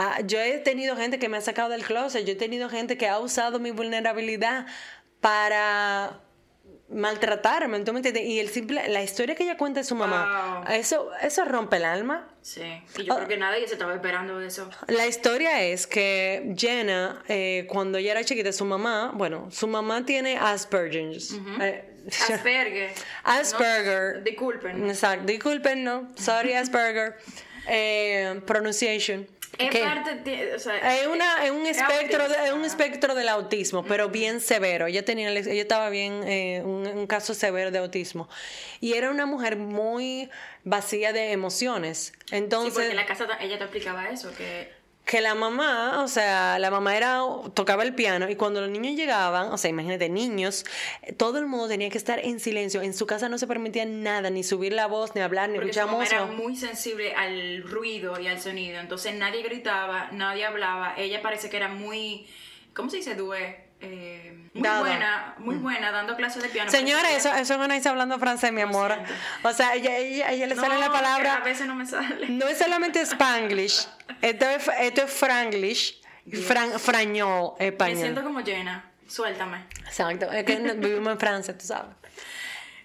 ah, yo he tenido gente que me ha sacado del closet, yo he tenido gente que ha usado mi vulnerabilidad para maltratarme, ¿tú me entiendes? Y el simple, la historia que ella cuenta de su mamá, Wow. eso, eso rompe el alma. Sí, y yo creo que nadie se estaba esperando eso. La historia es que Jenna, eh, cuando ella era chiquita, su mamá, bueno, su mamá tiene Asperger's. Eh, Asperger. Asperger. No, disculpen. Exacto, disculpen, no. Sorry, Asperger. Eh, pronunciation. Es parte, de- o sea, es, una, es un es espectro de, es un autista. espectro del autismo, pero bien severo. Ella tenía ella estaba bien eh, un, un caso severo de autismo y era una mujer muy vacía de emociones. Sí, Entonces porque en la casa ella te explicaba eso, que que la mamá, o sea, la mamá era tocaba el piano y cuando los niños llegaban, o sea, imagínate, niños, todo el mundo tenía que estar en silencio. En su casa no se permitía nada, ni subir la voz, ni hablar, ni porque escuchar mamá era música. muy sensible al ruido y al sonido. Entonces nadie gritaba, nadie hablaba. Ella parece que era muy, ¿cómo se dice? Due. Eh, muy Dada. buena, muy buena dando clases de piano. Señora, Parecía- eso, eso es una está hablando francés, mi amor. O sea, ella, ella, ella le sale No, la palabra. A veces no me sale. No es solamente Spanglish, esto es, esto es Franglish, fran, frañol, Me español. siento como llena. Suéltame. Exacto, es que no- vivimos en Francia, tú sabes.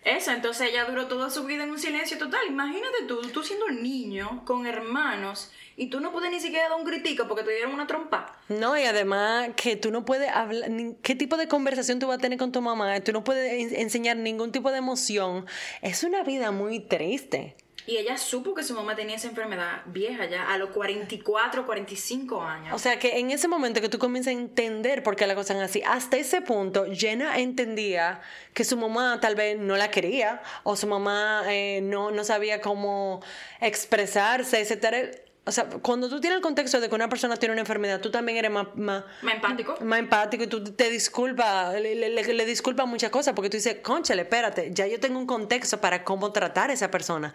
Eso, entonces ella duró toda su vida en un silencio total. Imagínate tú, tú siendo un niño con hermanos y tú no puedes ni siquiera dar un gritico porque te dieron una trompa. No, y además que tú no puedes hablar, ¿qué tipo de conversación tú vas a tener con tu mamá? Tú no puedes en- enseñar ningún tipo de emoción. Es una vida muy triste. Y ella supo que su mamá tenía esa enfermedad vieja ya, a los 44, 45 años. O sea que en ese momento que tú comienzas a entender por qué las cosas así, hasta ese punto Jenna entendía que su mamá tal vez no la quería o su mamá eh, no, no sabía cómo expresarse, etcétera. O sea, cuando tú tienes el contexto de que una persona tiene una enfermedad, tú también eres más, más, Más empático. más empático y tú te disculpas, le, le, le- disculpas muchas cosas porque tú dices, conchale, espérate, ya yo tengo un contexto para cómo tratar a esa persona.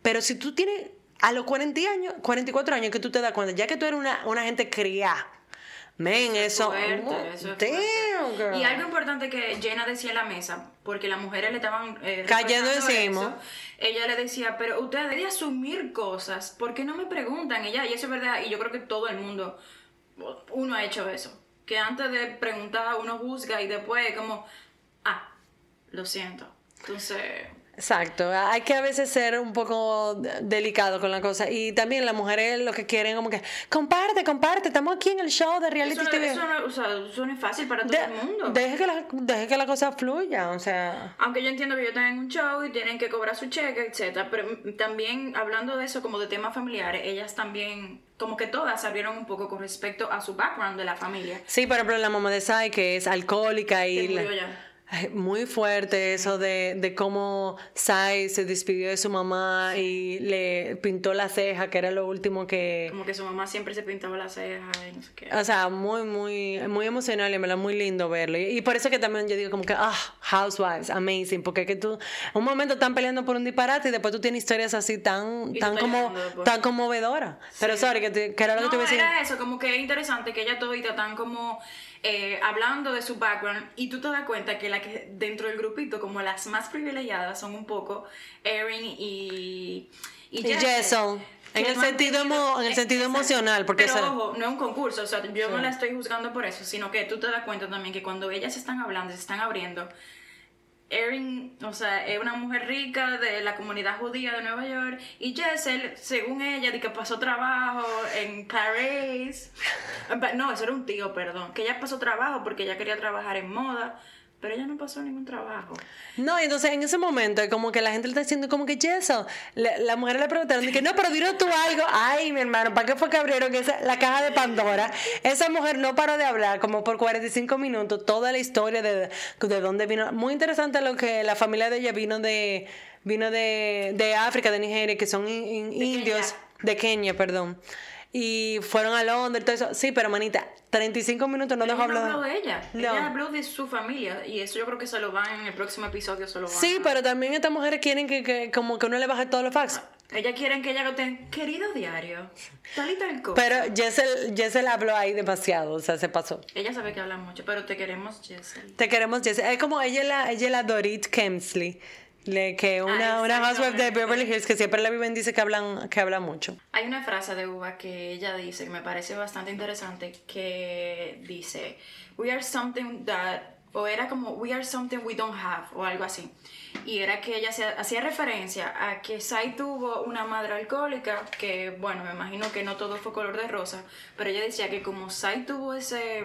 Pero si tú tienes a los 40 años, 44 años que tú te das cuenta, ya que tú eres una, una gente criada, men, eso... Fuerte, eso es damn, girl. Y algo importante que Jenna decía en la mesa, porque las mujeres le estaban eh, Cayendo encima. eso, ella le decía, pero ustedes deben asumir cosas, ¿por qué no me preguntan? Ella, y eso es verdad, y yo creo que todo el mundo, uno ha hecho eso, que antes de preguntar uno juzga y después como, ah, lo siento. Entonces, Exacto, hay que a veces ser un poco de- delicado con la cosa. Y también las mujeres lo que quieren como que, comparte, comparte, estamos aquí en el show de reality eso no, TV. eso no- o sea, eso no es fácil para todo De- el mundo. deje, que la, deje que la cosa fluya, o sea... Aunque yo entiendo que ellos están en un show y tienen que cobrar su cheque, etcétera, pero también hablando de eso como de temas familiares, ellas también, como que todas se abrieron un poco con respecto a su background de la familia. Sí, por ejemplo, la mamá de Sai, que es alcohólica y... Murió ya. Muy fuerte eso de, de cómo Sai se despidió de su mamá y le pintó la ceja, que era lo último que... Como que su mamá siempre se pintaba las cejas y no sé qué. O sea, muy, muy, muy emocional y me la muy lindo verlo. Y, y por eso que también yo digo como que, ah, Housewives, amazing, porque es que tú, un momento están peleando por un disparate y después tú tienes historias así tan, tan como, después. tan conmovedoras. Pero sorry, que, te- que era lo que te iba a decir. era eso, como que es interesante que ella todita están como eh, hablando de su background y tú te das cuenta que la que dentro del grupito, como las más privilegiadas son un poco Erin y... Y Jessel, Jessel, en el sentido tenido- en el sentido exacto. emocional, porque Pero esa- ojo, no es un concurso, o sea, yo no la estoy juzgando por eso, sino que tú te das cuenta también que cuando ellas están hablando, se están abriendo, Erin, o sea, es una mujer rica de la comunidad judía de Nueva York y Jessel, según ella, de que pasó trabajo en París. No, eso era un tío, perdón. Que ella pasó trabajo porque ella quería trabajar en moda, pero ella no pasó ningún trabajo. No, y entonces en ese momento, como que la gente le está diciendo como que Jessel, la, la mujer le preguntaron, que no, pero dinos tú algo. Ay, mi hermano, ¿para qué fue que abrieron esa, la caja de Pandora? Esa mujer no paró de hablar como por 45 minutos, toda la historia de, de dónde vino. Muy interesante lo que la familia de ella vino de, vino de, de África, de Nigeria, que son in- in- De indios, Kenia. de Kenia, perdón. Y fueron a Londres, todo eso. Sí, pero manita, 35 minutos no dejó ella no hablar. habló de ella. No. Ella habló de su familia y eso yo creo que se lo van en el próximo episodio, se lo van Sí, a- pero también estas mujeres quieren que, que como que uno le baje todos los facts. Ella quieren que ella lo tenga, querido diario, tal y tal cosa. Pero Jessel, Jessel habló ahí demasiado, o sea, se pasó. Ella sabe que habla mucho, pero te queremos, Jessel. Te queremos, Jessel. Es como ella la, ella es la Dorit Kemsley, le- que una, Ah, una housewife de. Beverly Hills que siempre la viven dice que hablan, que habla mucho. Hay una frase de Uva que ella dice que me parece bastante interesante que dice we are something that o era como we are something we don't have o algo así y era que ella hacía referencia a que Sai tuvo una madre alcohólica que bueno me imagino que no todo fue color de rosa pero ella decía que como Sai tuvo ese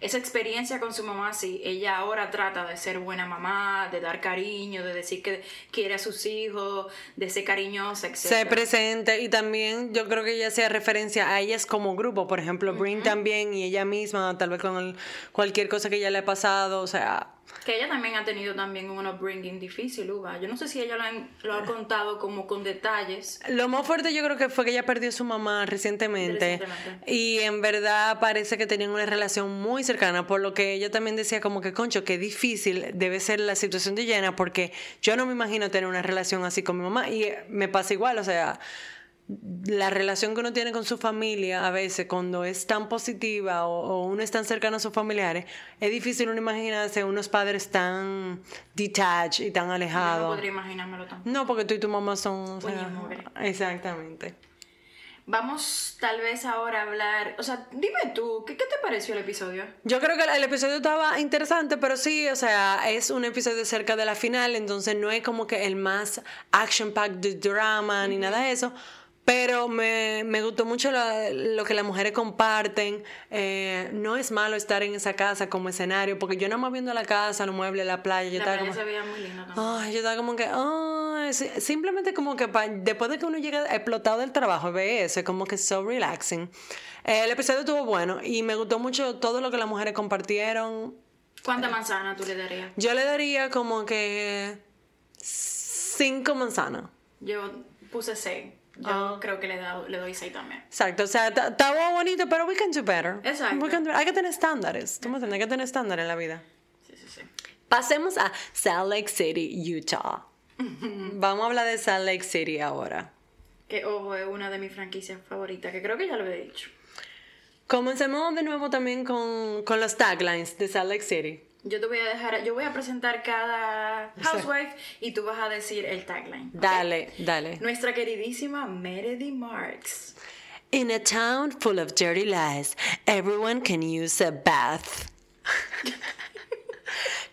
esa experiencia con su mamá así, ella ahora trata de ser buena mamá, de dar cariño, de decir que quiere a sus hijos, de ser cariñosa, etc. Se presente y también yo creo que ella hacía referencia a ellas como grupo, por ejemplo, Brin también y ella misma, tal vez con el- cualquier cosa que ella le ha pasado, o sea, Que ella también ha tenido también un upbringing difícil, Uva. Yo no sé si ella lo, han- lo ha contado como con detalles. Lo más fuerte yo creo que fue que ella perdió a su mamá recientemente, Recientemente. y en verdad parece que tenían una relación muy cercana, por lo que ella también decía como que, concho, qué difícil debe ser la situación de Jenna porque yo no me imagino tener una relación así con mi mamá y me pasa igual, o sea, la relación que uno tiene con su familia a veces cuando es tan positiva o, o uno es tan cercano a sus familiares, es difícil uno imaginarse unos padres tan detached y tan Yo no alejados. podría imaginármelo tampoco. No, porque tú y tu mamá son... o sea, exactamente. Vamos tal vez ahora a hablar... O sea, dime tú, ¿qué, qué te pareció el episodio? Yo creo que el episodio estaba interesante, pero sí, o sea, es un episodio cerca de la final, entonces no es como que el más action-packed drama ni nada de eso. Pero me, me gustó mucho lo, lo que las mujeres comparten. Eh, no es malo estar en esa casa como escenario, porque yo nada más viendo la casa, los muebles, la playa, yo La estaba playa como... se veía muy linda también. Ay, yo estaba como que, sí, simplemente como que pa- después de que uno llega explotado del trabajo ve eso, es como que so relaxing. Eh, el episodio estuvo bueno y me gustó mucho todo lo que las mujeres compartieron. ¿Cuánta manzana tú le darías? Yo le daría como que cinco manzanas. Yo puse 6. Yo Ah. creo que le, da- le doy 6 también. Exacto, o sea, ta- estaba bonito, pero we can do better. Exacto. We can do- hay que tener estándares, tú me entiendes, hay que tener estándares en la vida. Sí, sí, sí. Pasemos a Salt Lake City, Utah. Vamos a hablar de Salt Lake City ahora. Que ojo, es una de mis franquicias favoritas, que creo que ya lo he dicho. Comencemos de nuevo también con, con los taglines de Salt Lake City. Yo te voy a dejar, yo voy a presentar cada housewife y tú vas a decir el tagline. Dale, dale. Nuestra queridísima Meredith Marks. In a town full of dirty lies, everyone can use a bath.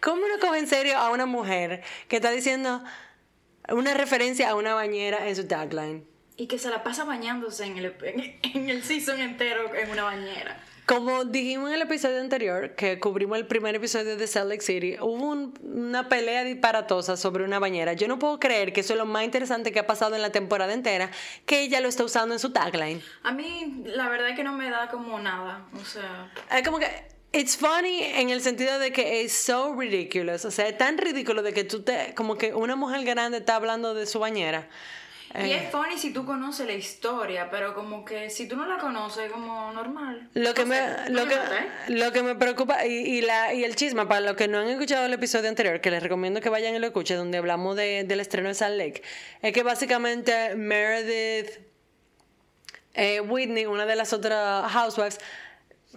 ¿Cómo uno coge en serio a una mujer que está diciendo una referencia a una bañera en su tagline? Y que se la pasa bañándose en el, en el season entero en una bañera. Como dijimos en el episodio anterior, que cubrimos el primer episodio de Salt Lake City, hubo un- una pelea disparatosa sobre una bañera. Yo no puedo creer que eso es lo más interesante que ha pasado en la temporada entera, que ella lo está usando en su tagline. A mí, la verdad es que no me da como nada. O sea, Es como que it's funny en el sentido de que es so ridiculous, o sea, es tan ridículo de que tú te como que una mujer grande está hablando de su bañera. Y Eh. es funny si tú conoces la historia, pero como que si tú no la conoces, es como normal. Lo que me, lo que, ¿eh? lo que me preocupa y, y la, y el chisme, para los que no han escuchado el episodio anterior, que les recomiendo que vayan y lo escuchen, donde hablamos de- del estreno de Salt Lake, es que básicamente Meredith, eh, Whitney, una de las otras housewives,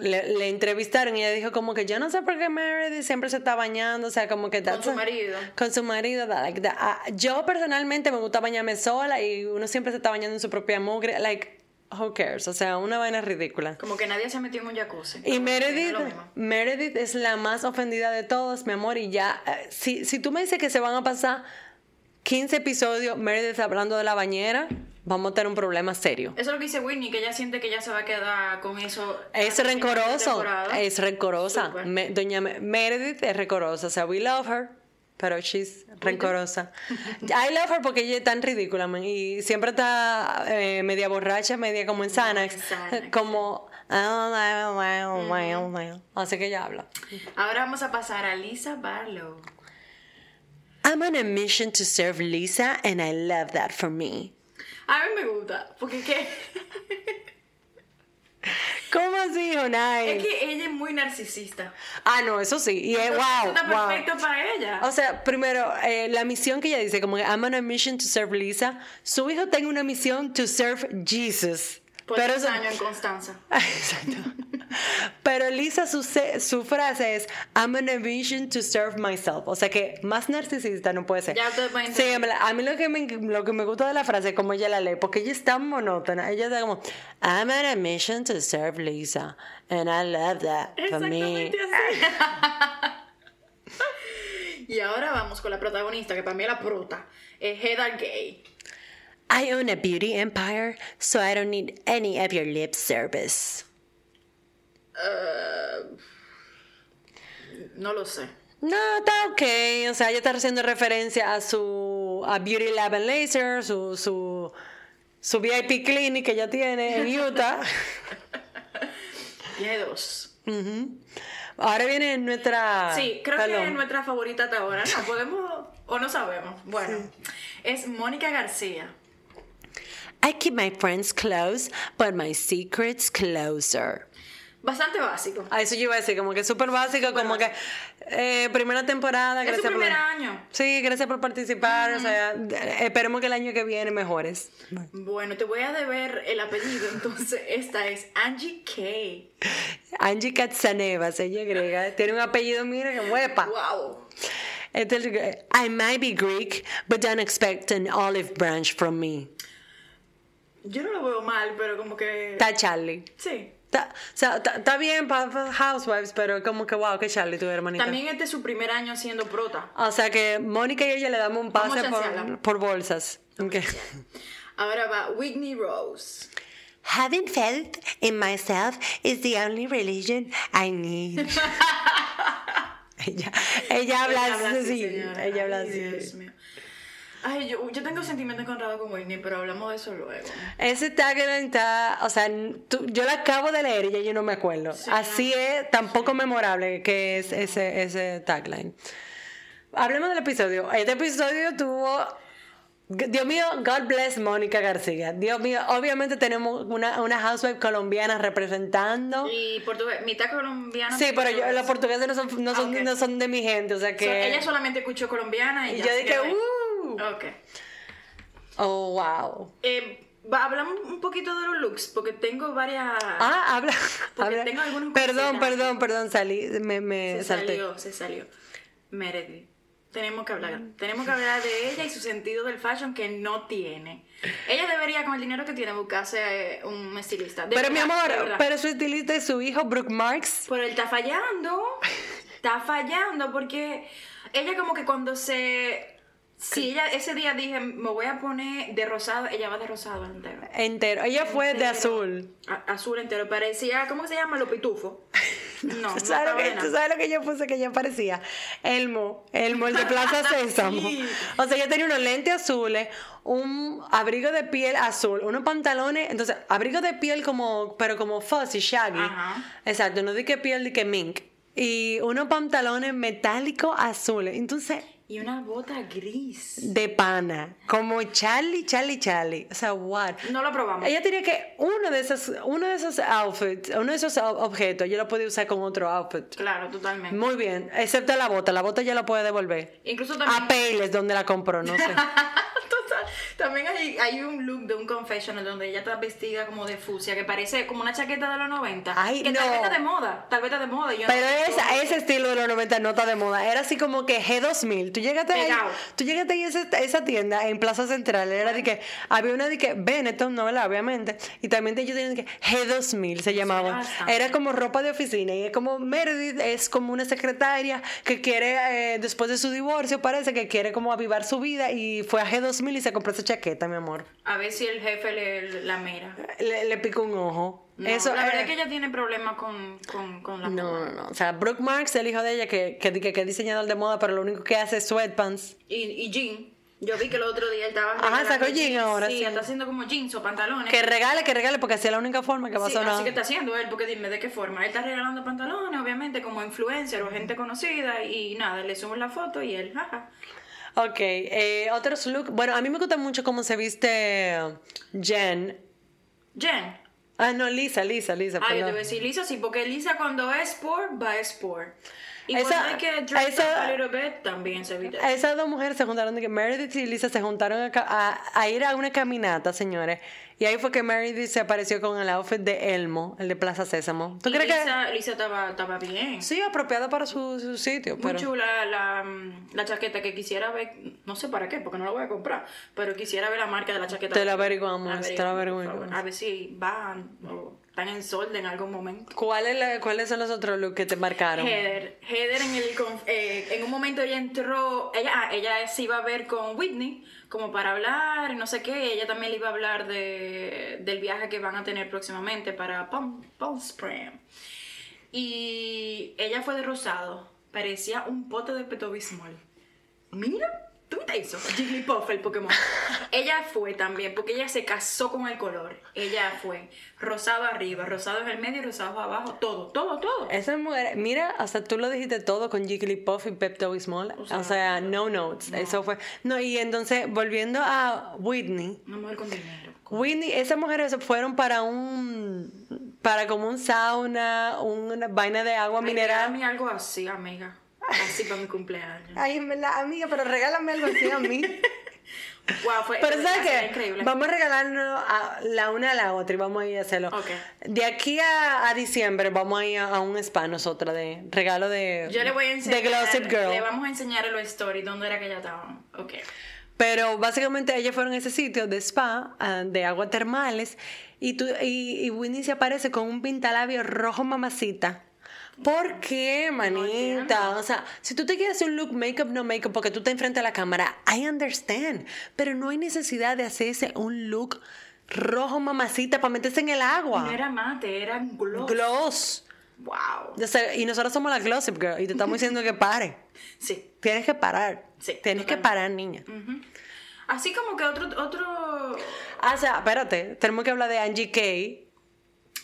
le, le entrevistaron y ella dijo como que yo no sé por qué Meredith siempre se está bañando, o sea, como que... Con su marido. Con su marido, that- like that. Ah, yo personalmente me gusta bañarme sola y uno siempre se está bañando en su propia mugre, like, who cares, o sea, una vaina ridícula. Como que nadie se metió en un jacuzzi. Y Meredith. Meredith es la más ofendida de todos, mi amor, y ya, eh, si, si tú me dices que se van a pasar 15 episodios Meredith hablando de la bañera, vamos a tener un problema serio. Eso es lo que dice Whitney, que ella siente que ella se va a quedar con eso. Es rencoroso, es rencorosa. Me- doña Me- Meredith es rencorosa, o sea, we love her, pero she's rencorosa. I love her porque ella es tan ridícula, man, y siempre está eh, media borracha, media como en Xanax, como... Así que ella habla. Ahora vamos a pasar a Lisa Barlow. I'm on a mission to serve Lisa, and I love that for me. A mí me gusta, porque qué. ¿Cómo así, Jonay? Es que ella es muy narcisista. Ah, no, eso sí. Y es wow. Está wow. perfecto para ella. O sea, primero, eh, la misión que ella dice, como que I'm on a mission to serve Lisa. Su hijo tiene una misión to serve Jesus. Pero eso- años en Constanza. Exacto. Pero Lisa, su, su frase es I'm on a mission to serve myself. O sea que más narcisista no puede ser. Ya Sí, a mí lo que, me, lo que me gusta de la frase es como ella la lee, porque ella es tan monótona. Ella está como I'm on a mission to serve Lisa. And I love that for me. Así. y ahora vamos con la protagonista, que para mí es la prota. Es Heather Gay. I own a beauty empire, so I don't need any of your lip service. No lo sé. No, está ok. O sea, ella está haciendo referencia a su a Beauty Lab and Laser, su, su, su VIP clinic que ella tiene en Utah. Tiene dos. Ahora viene nuestra. Sí, creo que es nuestra favorita hasta ahora. No podemos o no sabemos. Bueno, es Mónica García. I keep my friends close, but my secrets closer. Bastante básico. A eso yo iba a decir, como que súper básico, como que eh, primera temporada. Es gracias por- primer año. Sí, gracias por participar. O sea, esperemos que el año que viene mejores. Bueno, te voy a deber el apellido, entonces esta es Angie Kay. Angie Katsanevas, ella griega, tiene un apellido, mira que huepa. Wow. Este I might be Greek, but don't expect an olive branch from me. Yo no lo veo mal, pero como que Está Charlie. sí. Está, o sea, está, está bien para Housewives, pero como que wow, que Charlie tu hermanita. También este es su primer año siendo prota. O sea que Mónica y ella le damos un pase por, por bolsas. Ok. Ahora va Whitney Rose. Having faith in myself is the only religion I need. ella, ella habla así, señora. ella habla Ay, así. Dios mío. Ay, yo, yo tengo sentimientos encontrados con Whitney, pero hablamos de eso luego. Ese tagline está, o sea, tú- yo lo acabo de leer y ya yo no me acuerdo. Así es, tan poco memorable que es ese, ese tagline. Hablemos del episodio. Este episodio tuvo, Dios mío, God bless Mónica García. Dios mío, obviamente tenemos una, una housewife colombiana representando. Y portugués, mitad colombiana. Sí, pero yo, los portugueses no son, no son, Ah, ok. no son de mi gente, o sea So, que... ella solamente escuchó colombiana y, y yo dije. ¡uh! Ok. Oh, wow. Eh, hablamos un poquito de los looks, porque tengo varias... Ah, habla. Porque habla. tengo algunos Perdón, perdón, perdón, salí, me, me se salté. salió, se salió. Meredith. Tenemos que hablar. Tenemos que hablar de ella y su sentido del fashion que no tiene. Ella debería, con el dinero que tiene, buscarse eh, un estilista. De Pero mi verdad, amor, pero su estilista es su hijo, Brooke Marks. Pero él está fallando. Está fallando porque ella como que cuando se... Si ella ese día dije, me voy a poner de rosado, ella va de rosado entero. Entero. Ella fue de azul. A- azul entero. Parecía, ¿cómo se llama? Los pitufos. No, no ¿Tú sabes, lo estaba que, tú sabes lo que yo puse que ella parecía? Elmo. Elmo, el de Plaza Sésamo. Sí. O sea, ella tenía unos lentes azules, un abrigo de piel azul, unos pantalones. Entonces, abrigo de piel como, pero como fuzzy, shaggy. Ajá. Exacto, no di que piel, di que mink. Y unos pantalones metálicos azules. Entonces, Y una bota gris. de pana. Como Charlie, Charlie, Charlie. O sea, what? No lo probamos. Ella tenía que uno de esos, uno de esos outfits, uno de esos objetos, yo lo podía usar con otro outfit. Claro, totalmente. Muy bien, excepto la bota, la bota ya la puede devolver. Incluso también. A Payless, donde la compró, no sé. También hay, hay un look de un confessional donde ella está vestida como de fucsia, que parece como una chaqueta de los 90. Ay, que tal no. vez está de moda. Tal vez está de moda. Yo Pero no, esa, ese estilo de los 90 no está de moda. Era así como que G2000. Tú llegaste ahí, tú llegaste ahí a esa, esa tienda en Plaza Central. Era de que había una de que Benetton, no. Obviamente. Y también ellos tenían que G2000 se llamaba. Era como ropa de oficina. Y es como Meredith es como una secretaria que quiere, eh, después de su divorcio, parece que quiere como avivar su vida. Y fue a G2000 y se compró esa chaqueta, mi amor. A ver si el jefe le, la mira. Le, le picó un ojo. No, Eso la verdad era- es que ella tiene problemas con, con, con la No, moda. no, no. O sea, Brooke Marks, el hijo de ella, que, que, que, que es diseñador de moda, pero lo único que hace es sweatpants. Y, y jean. Yo vi que el otro día él estaba. Ajá, sacó jean jeans. ahora, Sí, sí. está haciendo como jeans o pantalones. Que regale, que regale, porque así es la única forma que va a Sí, sonar. así que está haciendo él, porque dime de qué forma. Él está regalando pantalones, obviamente, como influencer o gente conocida, y nada, le subo la foto y él, jaja. Ok, eh, otros look. Bueno, a mí me gusta mucho cómo se viste Jen. Jen. Ah, no, Lisa, Lisa, Lisa. Ah, yo te voy a decir Lisa, sí, porque Lisa cuando es sport, va a sport. Y Esa- que esa- a bit, también se viste. Esas dos mujeres se juntaron, de que Meredith y Lisa se juntaron a, a- a ir a una caminata, señores. Y ahí fue que Meredith se apareció con el outfit de Elmo, el de Plaza Sésamo. ¿Tú Y crees que...? Lisa, Lisa estaba, estaba bien. Sí, apropiada para su, su sitio, Muy pero... chula la, mm, la chaqueta que quisiera ver, no sé para qué, porque no la voy a comprar, pero quisiera ver la marca de la chaqueta. Te la averiguamos, Averigua, te la averiguamos. A ver si van o están en solde en algún momento. ¿Cuál es la- ¿Cuáles son los otros looks que te marcaron? Heather, Heather en, el, eh, en un momento ella entró, ella, ah, ella se iba a ver con Whitney como para hablar no sé qué, ella también le iba a hablar de, del viaje que van a tener próximamente para Palm, Palm Springs. Y ella fue de rosado, parecía un pote de petobismol. Mira, ¿tú viste eso? Jigglypuff, el Pokémon. ella fue también, porque ella se casó con el color. Ella fue rosado arriba, rosado en el medio y rosado abajo, todo, todo, todo. Esa mujer, mira, hasta tú lo dijiste todo con Jigglypuff y Pepto Bismol. O sea, sea, no notes. Eso fue. No, y entonces, volviendo a Whitney. Una mujer con dinero. Whitney, esas mujeres fueron para un. para como un sauna, una vaina de agua Ay, mineral. regálame algo así, amiga. Así para mi cumpleaños. Ay, en verdad, amiga, pero regálame algo así a mí. Wow, fue Pero ¿sabes qué? increíble. Vamos a regalarnos a la una a la otra y vamos a ir a hacerlo. Ok. De aquí a, a diciembre vamos a ir a, a un spa nosotras de regalo de Yo le voy a enseñar. de Glossip Girl. Le vamos a enseñar en los stories dónde era que ella estaba. Ok. Pero básicamente ellas fueron a ese sitio de spa, ah, de aguas termales, y, tú, y, y Whitney se aparece con un pintalabio rojo mamacita. ¿Por qué, manita? o sea, si tú te quieres hacer un look make-up, no make-up, porque tú estás enfrente a la cámara, I understand. Pero no hay necesidad de hacerse un look rojo mamacita para meterse en el agua. No era mate, era gloss. Gloss. Wow. O sea, y nosotros somos la Glossip Girl y te estamos diciendo que pare. Sí. Tienes que parar. Sí, Tienes que parar, niña. Ujú. Así como que otro. otro... Ah, o sea, espérate, tenemos que hablar de Angie Kay.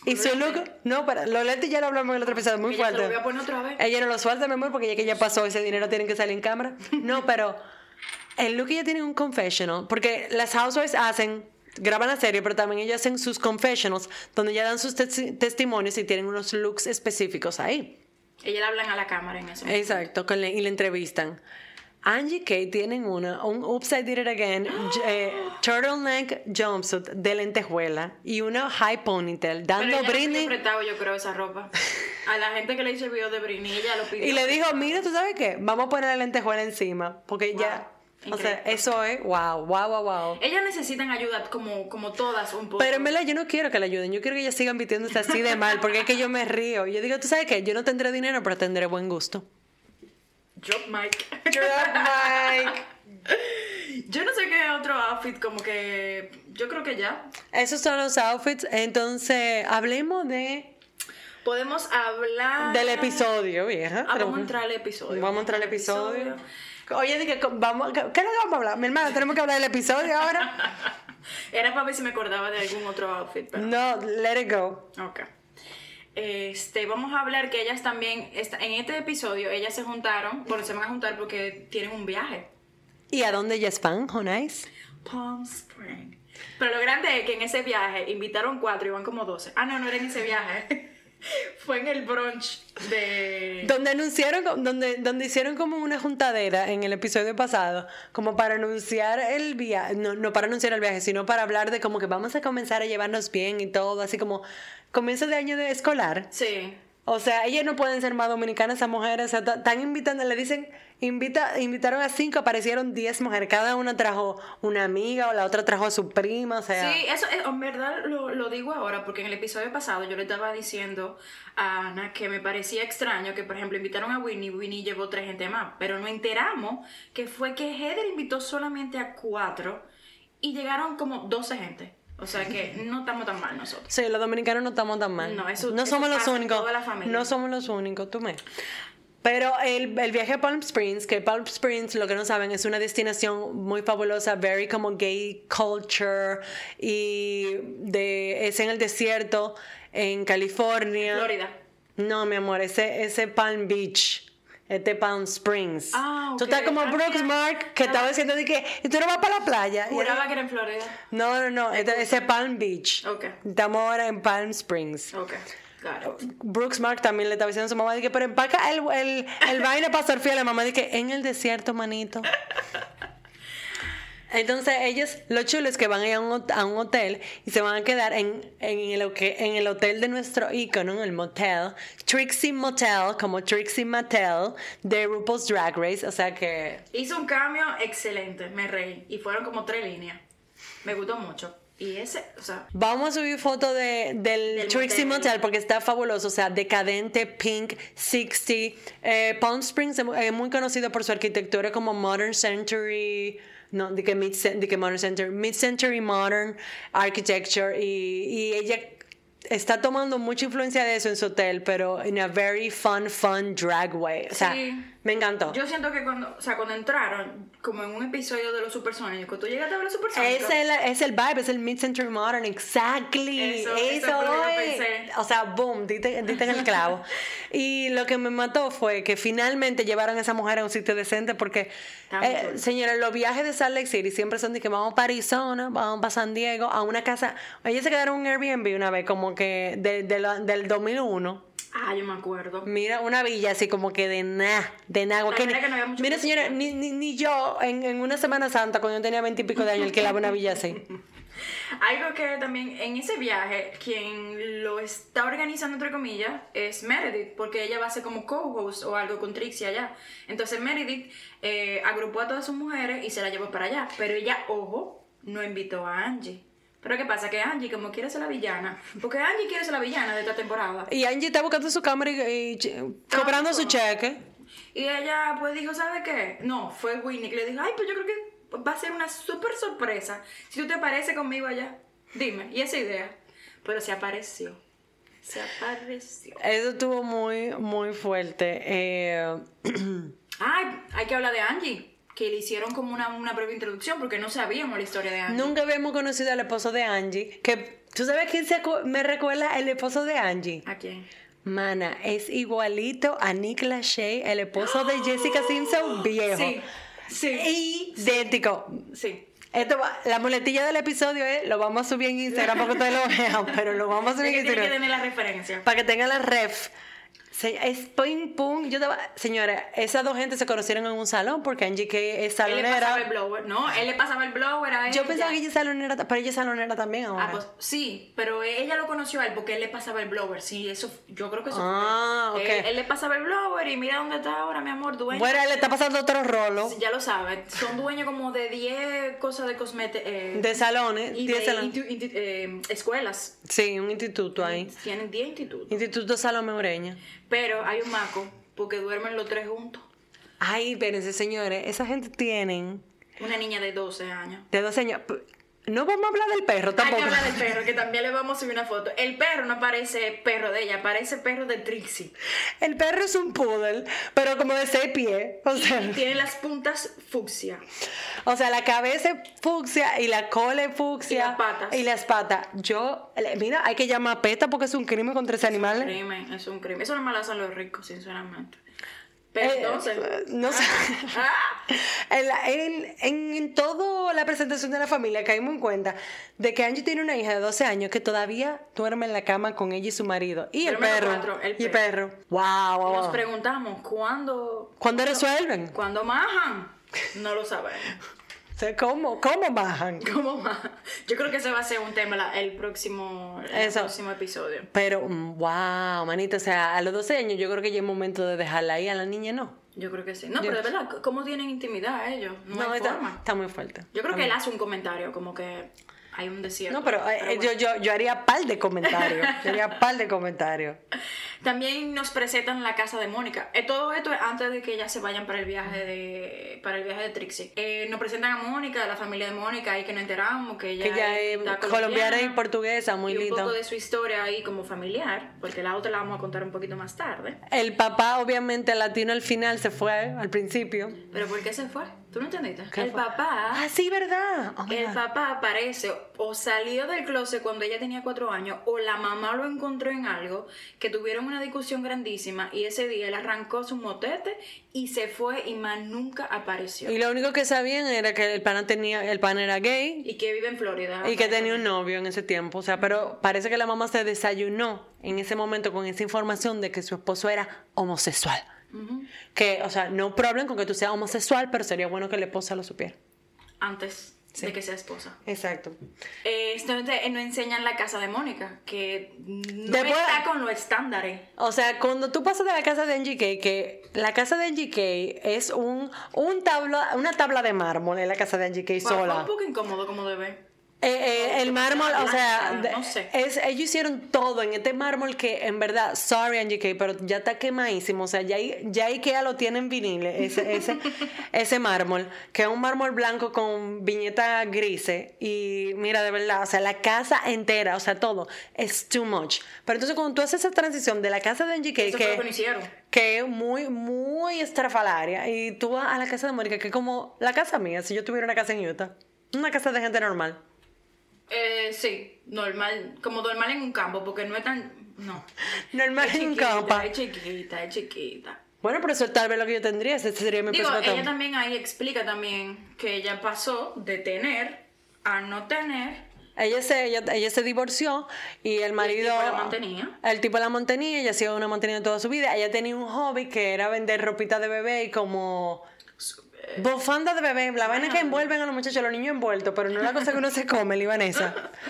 Y su look, no, para, lo Leti ya lo hablamos en el otro episodio, muy fuerte. lo voy a poner otra vez. Ella no lo suelta, mi amor, porque ya que ya pasó ese dinero, tienen que salir en cámara. No, pero el look ella tiene un confessional, porque las housewives hacen, graban la serie, pero también ellas hacen sus confessionals, donde ya dan sus testi- testimonios y tienen unos looks específicos ahí. Ella le hablan a la cámara en eso. Exacto, con la- y la entrevistan. Angie Kay tienen una, un Upside Did It Again eh, turtleneck jumpsuit de lentejuela y una high ponytail, Pero dando no pidió Britney. prestado, yo creo, esa ropa. A la gente que le hizo el video de Britney, ella lo pidió. Y le dijo, mira, ¿tú sabes qué? Vamos a poner la lentejuela encima, porque ya, o sea, eso es, wow, wow, wow, wow. Ellas necesitan ayuda como, como todas un poco. Pero en verdad yo no quiero que la ayuden, yo quiero que ellas sigan vistiéndose así de mal, porque es que yo me río. Yo digo, ¿tú sabes qué? Yo no tendré dinero, pero tendré buen gusto. Drop mic. Drop mic. Yo no sé qué otro outfit, como que. Yo creo que ya. Esos son los outfits, entonces hablemos de Podemos hablar. Del episodio, vieja. Ah, vamos a entrar al episodio. Vamos a entrar al episodio. Oye, dije, vamos, ¿qué es lo que vamos a hablar? Mi hermana, tenemos que hablar del episodio ahora. Era para ver si me acordaba de algún otro outfit. Pero... No, let it go. Ok. Este, vamos a hablar que ellas también, en este episodio, ellas se juntaron, bueno, se van a juntar porque tienen un viaje. ¿Y a dónde ellas van, Jonais? Palm Spring. Pero lo grande es que en ese viaje invitaron cuatro y van como 12. Ah, no, no era en ese viaje. Fue en el brunch de... Donde anunciaron, donde, donde hicieron como una juntadera en el episodio pasado, como para anunciar el viaje, no, no para anunciar el viaje, sino para hablar de como que vamos a comenzar a llevarnos bien y todo, así como comienzo de año de escolar. Sí. O sea, ellas no pueden ser más dominicanas, esas mujeres. O sea, están invitando, le dicen, invita, invitaron a cinco, aparecieron diez mujeres. Cada una trajo una amiga o la otra trajo a su prima. O sea, Sí, eso es- en verdad lo, lo digo ahora porque en el episodio pasado yo le estaba diciendo a Ana que me parecía extraño que, por ejemplo, invitaron a Winnie, Winnie llevó tres gente más, pero nos enteramos que fue que Heather invitó solamente a cuatro y llegaron como 12 gente. O sea que no estamos tan mal nosotros. sí, los dominicanos no estamos tan mal. No, eso- no eso somos los únicos. toda la familia. No somos los únicos, tú me. Pero el, el viaje a Palm Springs, que Palm Springs, lo que no saben, es una destinación muy fabulosa, very como gay culture, y de, es en el desierto, en California. Florida. No, mi amor, ese, ese Palm Beach. Este Palm Springs. Ah, Tú ok. estás como Ah, Brooks. Mark, que estaba diciendo de que "¿Y tú no vas para la playa. Juraba que era en Florida. no, no, no. ese es Palm Beach. Ok. Estamos ahora en Palm Springs. Ok, got it. Brooks Mark también le estaba diciendo a su mamá, de que, pero empaca el, el, el vaina para surfear. La mamá dice que en el desierto, manito. Entonces ellos, lo chulo es que van a ir a un, a un hotel y se van a quedar en, en, el, en el hotel de nuestro ícono, en el motel, Trixie Motel, como Trixie Mattel, de RuPaul's Drag Race. O sea que Hizo un cambio excelente, me reí. Y fueron como tres líneas. Me gustó mucho. Y ese, o sea, Vamos a subir foto de, del, Del Trixie motel. Motel porque está fabuloso, o sea, decadente, pink, 60. Eh, Palm Springs es muy conocido por su arquitectura como Modern Century, no, de que, mid, de que Modern Century, Mid Century Modern Architecture y, y ella está tomando mucha influencia de eso en su hotel, pero in a very fun, fun drag way. Sí. Me encantó. yo siento que cuando, o sea, cuando entraron, como en un episodio de los supersónicos, tú llegaste a ver los supersónicos. Es el, es el vibe, es el mid-century modern, exactly. Eso, Eso, eso lo pensé. O sea, boom, diste, diste en el clavo. y lo que me mató fue que finalmente llevaron a esa mujer a un sitio decente porque, eh, señores, los viajes de Salt Lake City siempre son de que vamos para Arizona, vamos para San Diego, a una casa. Ellos se quedaron en un Airbnb una vez, como que de, de la- del 2001. Ah, yo me acuerdo. Mira, una villa así como que de nada, de nada. La que no mira, señora, ni, ni, ni yo en, en una Semana Santa, cuando yo tenía veintipico de años, alquilaba una villa así. Algo que también en ese viaje, quien lo está organizando, entre comillas, es Meredith, porque ella va a ser como co-host o algo con Trixie allá. Entonces Meredith eh, agrupó a todas sus mujeres y se la llevó para allá. Pero ella, ojo, no invitó a Angie. Pero ¿qué pasa? Que Angie, como quiere ser la villana, porque Angie quiere ser la villana de esta temporada. Y Angie está buscando su cámara y, y cobrando su cheque. Y ella pues dijo, ¿sabe qué? No, fue Winnie que le dijo, ay, pues yo creo que va a ser una súper sorpresa si tú te apareces conmigo allá. Dime, y esa idea. Pero se apareció. Se apareció. Eso estuvo muy, muy fuerte. Eh, Ay, hay que hablar de Angie, que le hicieron como una, una breve introducción porque no sabíamos la historia de Angie. nunca habíamos conocido al esposo de Angie. Que, ¿Tú sabes quién se me recuerda el esposo de Angie? ¿A quién? Mana, es igualito a Nick Lachey, el esposo de Jessica Simpson viejo. Sí, sí, Idéntico. sí. Esto va- la muletilla del episodio es, lo vamos a subir en Instagram para que ustedes lo vean, pero lo vamos a subir que en tiene que Instagram. tener la referencia. Para que tengan la ref. Es ping pong. Yo estaba- señora, esas dos gentes se conocieron en un salón porque Angie que es Él le pasaba el salonera. blower, ¿no? Él le pasaba el blower a ella. Yo pensaba que ella es salonera, pero ella es salonera también ahora. Ah, pues sí, pero ella lo conoció a él porque él le pasaba el blower. Sí, eso, yo creo que eso Ah, fue. ok. Él, él le pasaba el blower y mira dónde está ahora, mi amor, dueño. bueno, él le está pasando otro rolo Ya lo sabes, son dueños como de 10 cosas de cosméticos. de salones. y 10 de salones. eh, escuelas. Sí, un instituto ahí. Tienen 10 institutos. Instituto Salome Ureña. Pero hay un maco porque duermen los tres juntos. Ay, espérense, señores, esa gente tienen Una niña de 12 años. de 12 años. No vamos a hablar del perro Hay tampoco. que hablar del perro, que también le vamos a subir una foto. El perro no parece perro de ella, parece perro de Trixie. El perro es un poodle, pero como de seis pies. O sea, Tiene las puntas fucsia. o sea, la cabeza es fucsia y la cola es fucsia. Y las patas. Y las patas. Yo, mira, hay que llamar a PETA porque es un crimen contra ese animal. Crimen, es un crimen. Eso no me lo hacen los ricos, sinceramente. Eh, entonces. no sé. Ah, En, la- en, en, en toda la presentación de la familia caímos en cuenta de que Angie tiene una hija de 12 años que todavía duerme en la cama con ella y su marido. Y el perro. cuatro, el y el perro. Wow, wow, Nos preguntamos, ¿cuándo, ¿Cuándo resuelven? ¿cuándo majan? No lo sabemos. O sea, ¿Cómo? ¿Cómo bajan? ¿Cómo majan? Yo creo que ese va a ser un tema el próximo, el Eso. próximo episodio. Pero, mm, wow, manito, o sea, a los 12 años yo creo que ya es momento de dejarla ahí, a la niña no. Yo creo que sí. No, pero de verdad, ¿cómo tienen intimidad ellos? No, hay está, forma. está muy fuerte. Yo creo que él hace un comentario, como que hay un desierto. No, pero, eh, bueno. yo, yo, yo haría par de comentarios. yo haría par de comentarios. También nos presentan la casa de Mónica. Eh, todo esto es antes de que ellas se vayan para el viaje de para el viaje de Trixie. Eh, nos presentan a Mónica, la familia de Mónica, ahí que nos enteramos que ella, Que ella es está colombiana y portuguesa, muy y un linda. poco de su historia ahí como familiar, porque la otra la vamos a contar un poquito más tarde. El papá, obviamente, latino al final se fue, al principio. Pero ¿por qué se fue? ¿Tú no entendiste? ¿Qué El fue? papá... Ah, sí, ¿verdad? Oh, El papá aparece o salió del closet cuando ella tenía cuatro años o la mamá lo encontró en algo que tuvieron una discusión grandísima y ese día él arrancó su motete y se fue y más nunca apareció. Y lo único que sabían era que el pana tenía, el pan era gay Y que vive en Florida. y que tenía un novio en ese tiempo. O sea, pero parece que la mamá se desayunó en ese momento con esa información de que su esposo era homosexual. Ujú. Que, o sea, no problem con que tú seas homosexual, pero sería bueno que la esposa lo supiera. Antes Sí. de que sea esposa. Exacto. Eh, esto te- no enseñan la casa de Mónica, que no Después- está con los estándares. O sea, cuando tú pasas de la casa de NGK, que la casa de NGK es un, un tabla, una tabla de mármol en la casa de NGK Fue- fue sola. un poco incómodo como debe. Eh, eh, el mármol, o sea, no sé. es, ellos hicieron todo en este mármol que en verdad, sorry NGK, pero ya está quemadísimo. O sea, ya, ya IKEA lo tiene en vinil, ese, ese, ese mármol, que es un mármol blanco con viñetas grises. Y mira, de verdad, o sea, la casa entera, o sea, todo, es too much. Pero entonces cuando tú haces esa transición de la casa de NGK, que que es muy, muy estrafalaria, y tú vas a la casa de Mónica, que es como la casa mía, si yo tuviera una casa en Utah. Una casa de gente normal. Eh, sí, normal, como normal en un campo, porque no es tan... No. Normal Es en chiquita, campo. Es chiquita, es chiquita. Bueno, pero eso es tal vez lo que yo tendría, ese sería mi Digo, ella también ahí explica también que ella pasó de tener a no tener. Ella se, ella, ella se divorció y el marido... tipo la mantenía. El tipo la mantenía, ella ha sido una mantenida toda su vida. Ella tenía un hobby que era vender ropita de bebé y como... Bufanda de bebé, la vaina que envuelven a los muchachos, los niños envueltos, pero no la cosa que uno se come, Libanesa.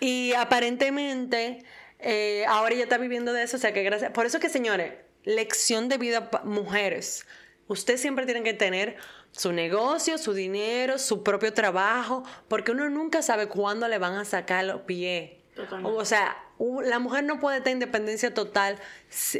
Y aparentemente, eh, ahora ella está viviendo de eso, o sea que gracias. Por eso que, señores, lección de vida, mujeres. Ustedes siempre tienen que tener su negocio, su dinero, su propio trabajo, porque uno nunca sabe cuándo le van a sacar los pies. Totalmente. O sea, la mujer no puede tener independencia total,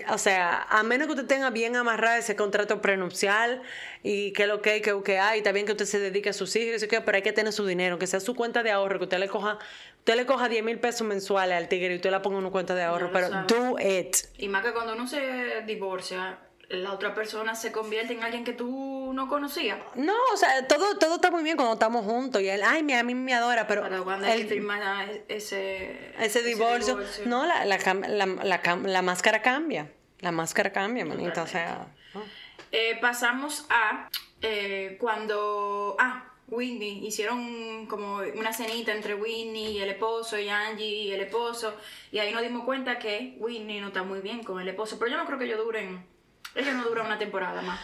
o sea, a menos que usted tenga bien amarrado ese contrato prenupcial y que lo que hay, que, que hay, bien que usted se dedique a sus hijos, pero hay que tener su dinero, que sea su cuenta de ahorro, que usted le coja, usted le coja 10 mil pesos mensuales al tigre y usted la ponga en una cuenta de ahorro, lo pero sabe. do it. Y más que cuando uno se divorcia, la otra persona se convierte en alguien que tú no conocías. No, o sea, todo, todo está muy bien cuando estamos juntos y él, ay, mi- a mí me adora, pero Para cuando él- que firmar ese, ese divorcio, divorcio. no, la, la, la, la máscara cambia, la máscara cambia, manita, o sea... Eh, pasamos a eh, cuando. Ah, Whitney. Hicieron como una cenita entre Whitney y el esposo, y Angie y el esposo. Y ahí nos dimos cuenta que Whitney no está muy bien con el esposo. Pero yo no creo que ellos duren. Ellos no duran una temporada más.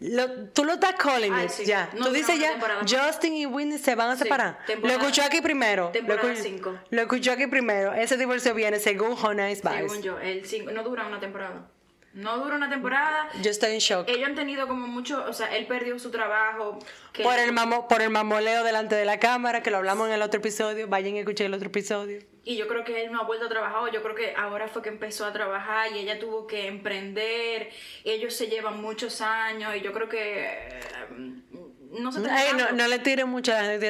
Lo- tú lo estás calling Ay, it, sí. ya. No, tú dices ya. Justin y Whitney se van a separar. lo escuchó aquí primero. temporada lo, cinco. lo escuchó aquí primero. Ese divorcio viene según Honest Según Vice. yo, el cinco- no dura una temporada. No dura una temporada. Yo estoy en shock. Ellos han tenido como mucho. O sea, él perdió su trabajo. Que Por el, mamo, por el mamoleo delante de la cámara, que lo hablamos en el otro episodio. Vayan y escuchen el otro episodio. Y yo creo que él no ha vuelto a trabajar, yo creo que ahora fue que empezó a trabajar y ella tuvo que emprender, ellos se llevan muchos años y yo creo que no se Ay, no, no le tire tiene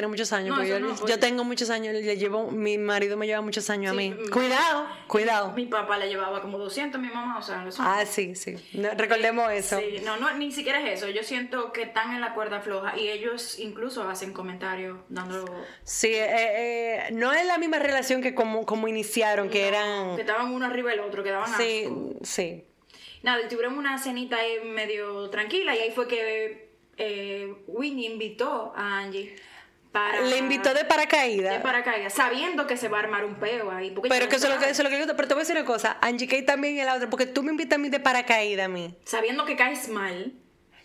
muchos años. No, eso yo, no, yo porque- tengo muchos años, le llevo, mi marido me lleva muchos años Sí, a mí. Cuidado, cuidado. Mi papá le llevaba como 200, mi mamá, o sea, eso- Ah, sí, sí. Recordemos eso. Sí, no, no, ni siquiera es eso. Yo siento que están en la cuerda floja y ellos incluso hacen comentarios dando Sí, eh, eh, no es la misma relación que como, como iniciaron, que eran... que estaban uno arriba del otro, que daban Sí, asco. sí. Nada, y tuvieron una cenita ahí medio tranquila y ahí fue que eh, Winnie invitó a Angie para... Le invitó de paracaídas. de paracaídas, sabiendo que se va a armar un peo ahí. porque Pero que eso es lo que, eso es lo que yo Pero te voy a decir una cosa. Angie Kay también y la otra. Porque tú me invitas a mí de paracaídas a mí. Sabiendo que caes mal.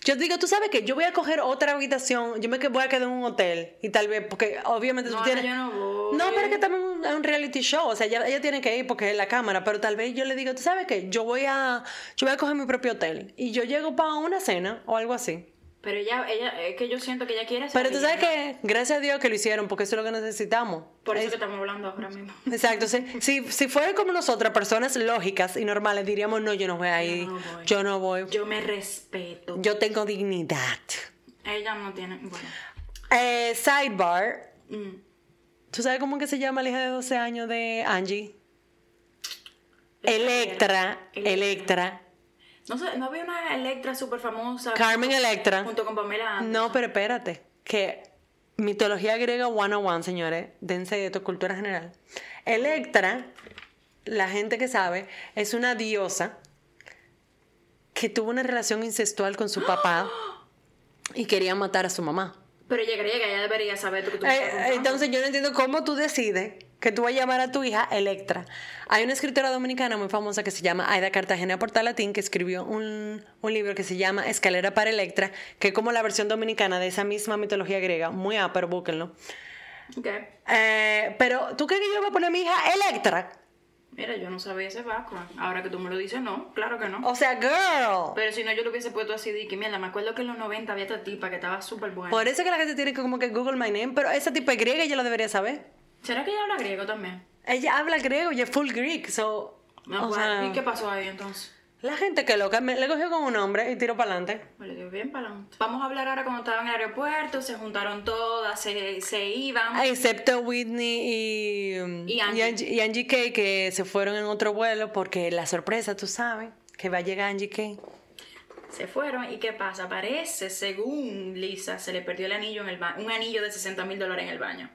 Yo digo, tú sabes que yo voy a coger otra habitación. Yo me voy a quedar en un hotel. Y tal vez, porque obviamente No, tú tienes. yo no voy. No, pero es que también es un- es un reality show. O sea, ella, ella tiene que ir porque es la cámara. Pero tal vez yo le digo, tú sabes que yo voy a. Yo voy a coger mi propio hotel. Y yo llego para una cena o algo así. Pero ella, ella, es que yo siento que ella quiere Pero tú sabes que, gracias a Dios que lo hicieron, porque eso es lo que necesitamos. Por eso Es- que estamos hablando ahora mismo. Exacto, sí. si, si fueran como nosotras, personas lógicas y normales, diríamos, no, yo no voy a ir, no voy. yo no voy, Yo me respeto. yo tengo dignidad. Ella no tiene. Bueno. Eh, sidebar, mm. ¿tú sabes cómo que se llama la hija de 12 años de Angie? Electra, Electra. Electra. No sé, no había una Electra súper famosa. Carmen Electra. Junto con Pamela Anderson. No, pero espérate, que mitología griega 101, señores, dense de tu cultura general. Electra, la gente que sabe, es una diosa que tuvo una relación incestual con su papá y quería matar a su mamá. Pero ella griega, ella debería saber lo que tú Eh, entonces yo no entiendo cómo tú decides que tú vas a llamar a tu hija Electra. Hay una escritora dominicana muy famosa que se llama Aida Cartagena Portalatín que escribió un, un libro que se llama Escalera para Electra, que es como la versión dominicana de esa misma mitología griega. Muy pero búsquenlo. Ok. Eh, pero, ¿tú crees que yo voy a poner a mi hija Electra? Mira, yo no sabía ese background. Ahora que tú me lo dices, no, claro que no. O sea, girl. Pero si no, yo lo hubiese puesto así de que, mierda, me acuerdo que en los 90 había esta tipa que estaba súper buena. Por eso que la gente tiene que como que Google my name, pero esa tipo es griega y yo lo debería saber. ¿Será que ella habla griego también? Ella habla griego y es full Greek, so... No, o pues, sea, ¿Y qué pasó ahí entonces? La gente que loca, me, le cogió con un hombre y tiró para adelante. Vale, dio bien para adelante. Vamos a hablar ahora cuando estaban en el aeropuerto, se juntaron todas, se, se iban. Excepto Whitney y, Y Angie. y Angie Kay, que se fueron en otro vuelo porque la sorpresa, tú sabes, que va a llegar Angie Kay. Se fueron y ¿qué pasa? Parece, según Lisa, se le perdió el anillo en el baño, un anillo de 60 mil dólares en el baño.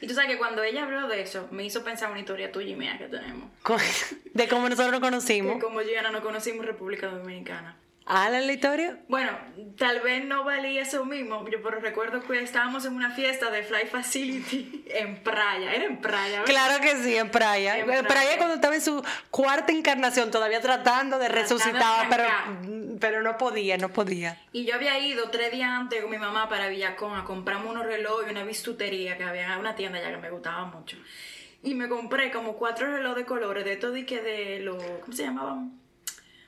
Y tú sabes que cuando ella habló de eso, me hizo pensar una historia tuya y mía que tenemos. De cómo nosotros nos conocimos. como yo y Ana no conocimos República Dominicana. ¿Ala la historia? Bueno, tal vez no valía eso mismo, yo pero recuerdo que estábamos en una fiesta de Fly Facility en Praia, era en Praia, ¿verdad? Claro que sí, en Praia. En En Praia. Praia cuando estaba en su cuarta encarnación, todavía tratando de resucitar, pero, arrancar. pero no podía, no podía. Y yo había ido tres días antes con mi mamá para Villacón a comprarme unos relojes y una bistutería que había en una tienda ya que me gustaba mucho. Y me compré como cuatro relojes de colores, de todo y que de los, ¿cómo se llamaban?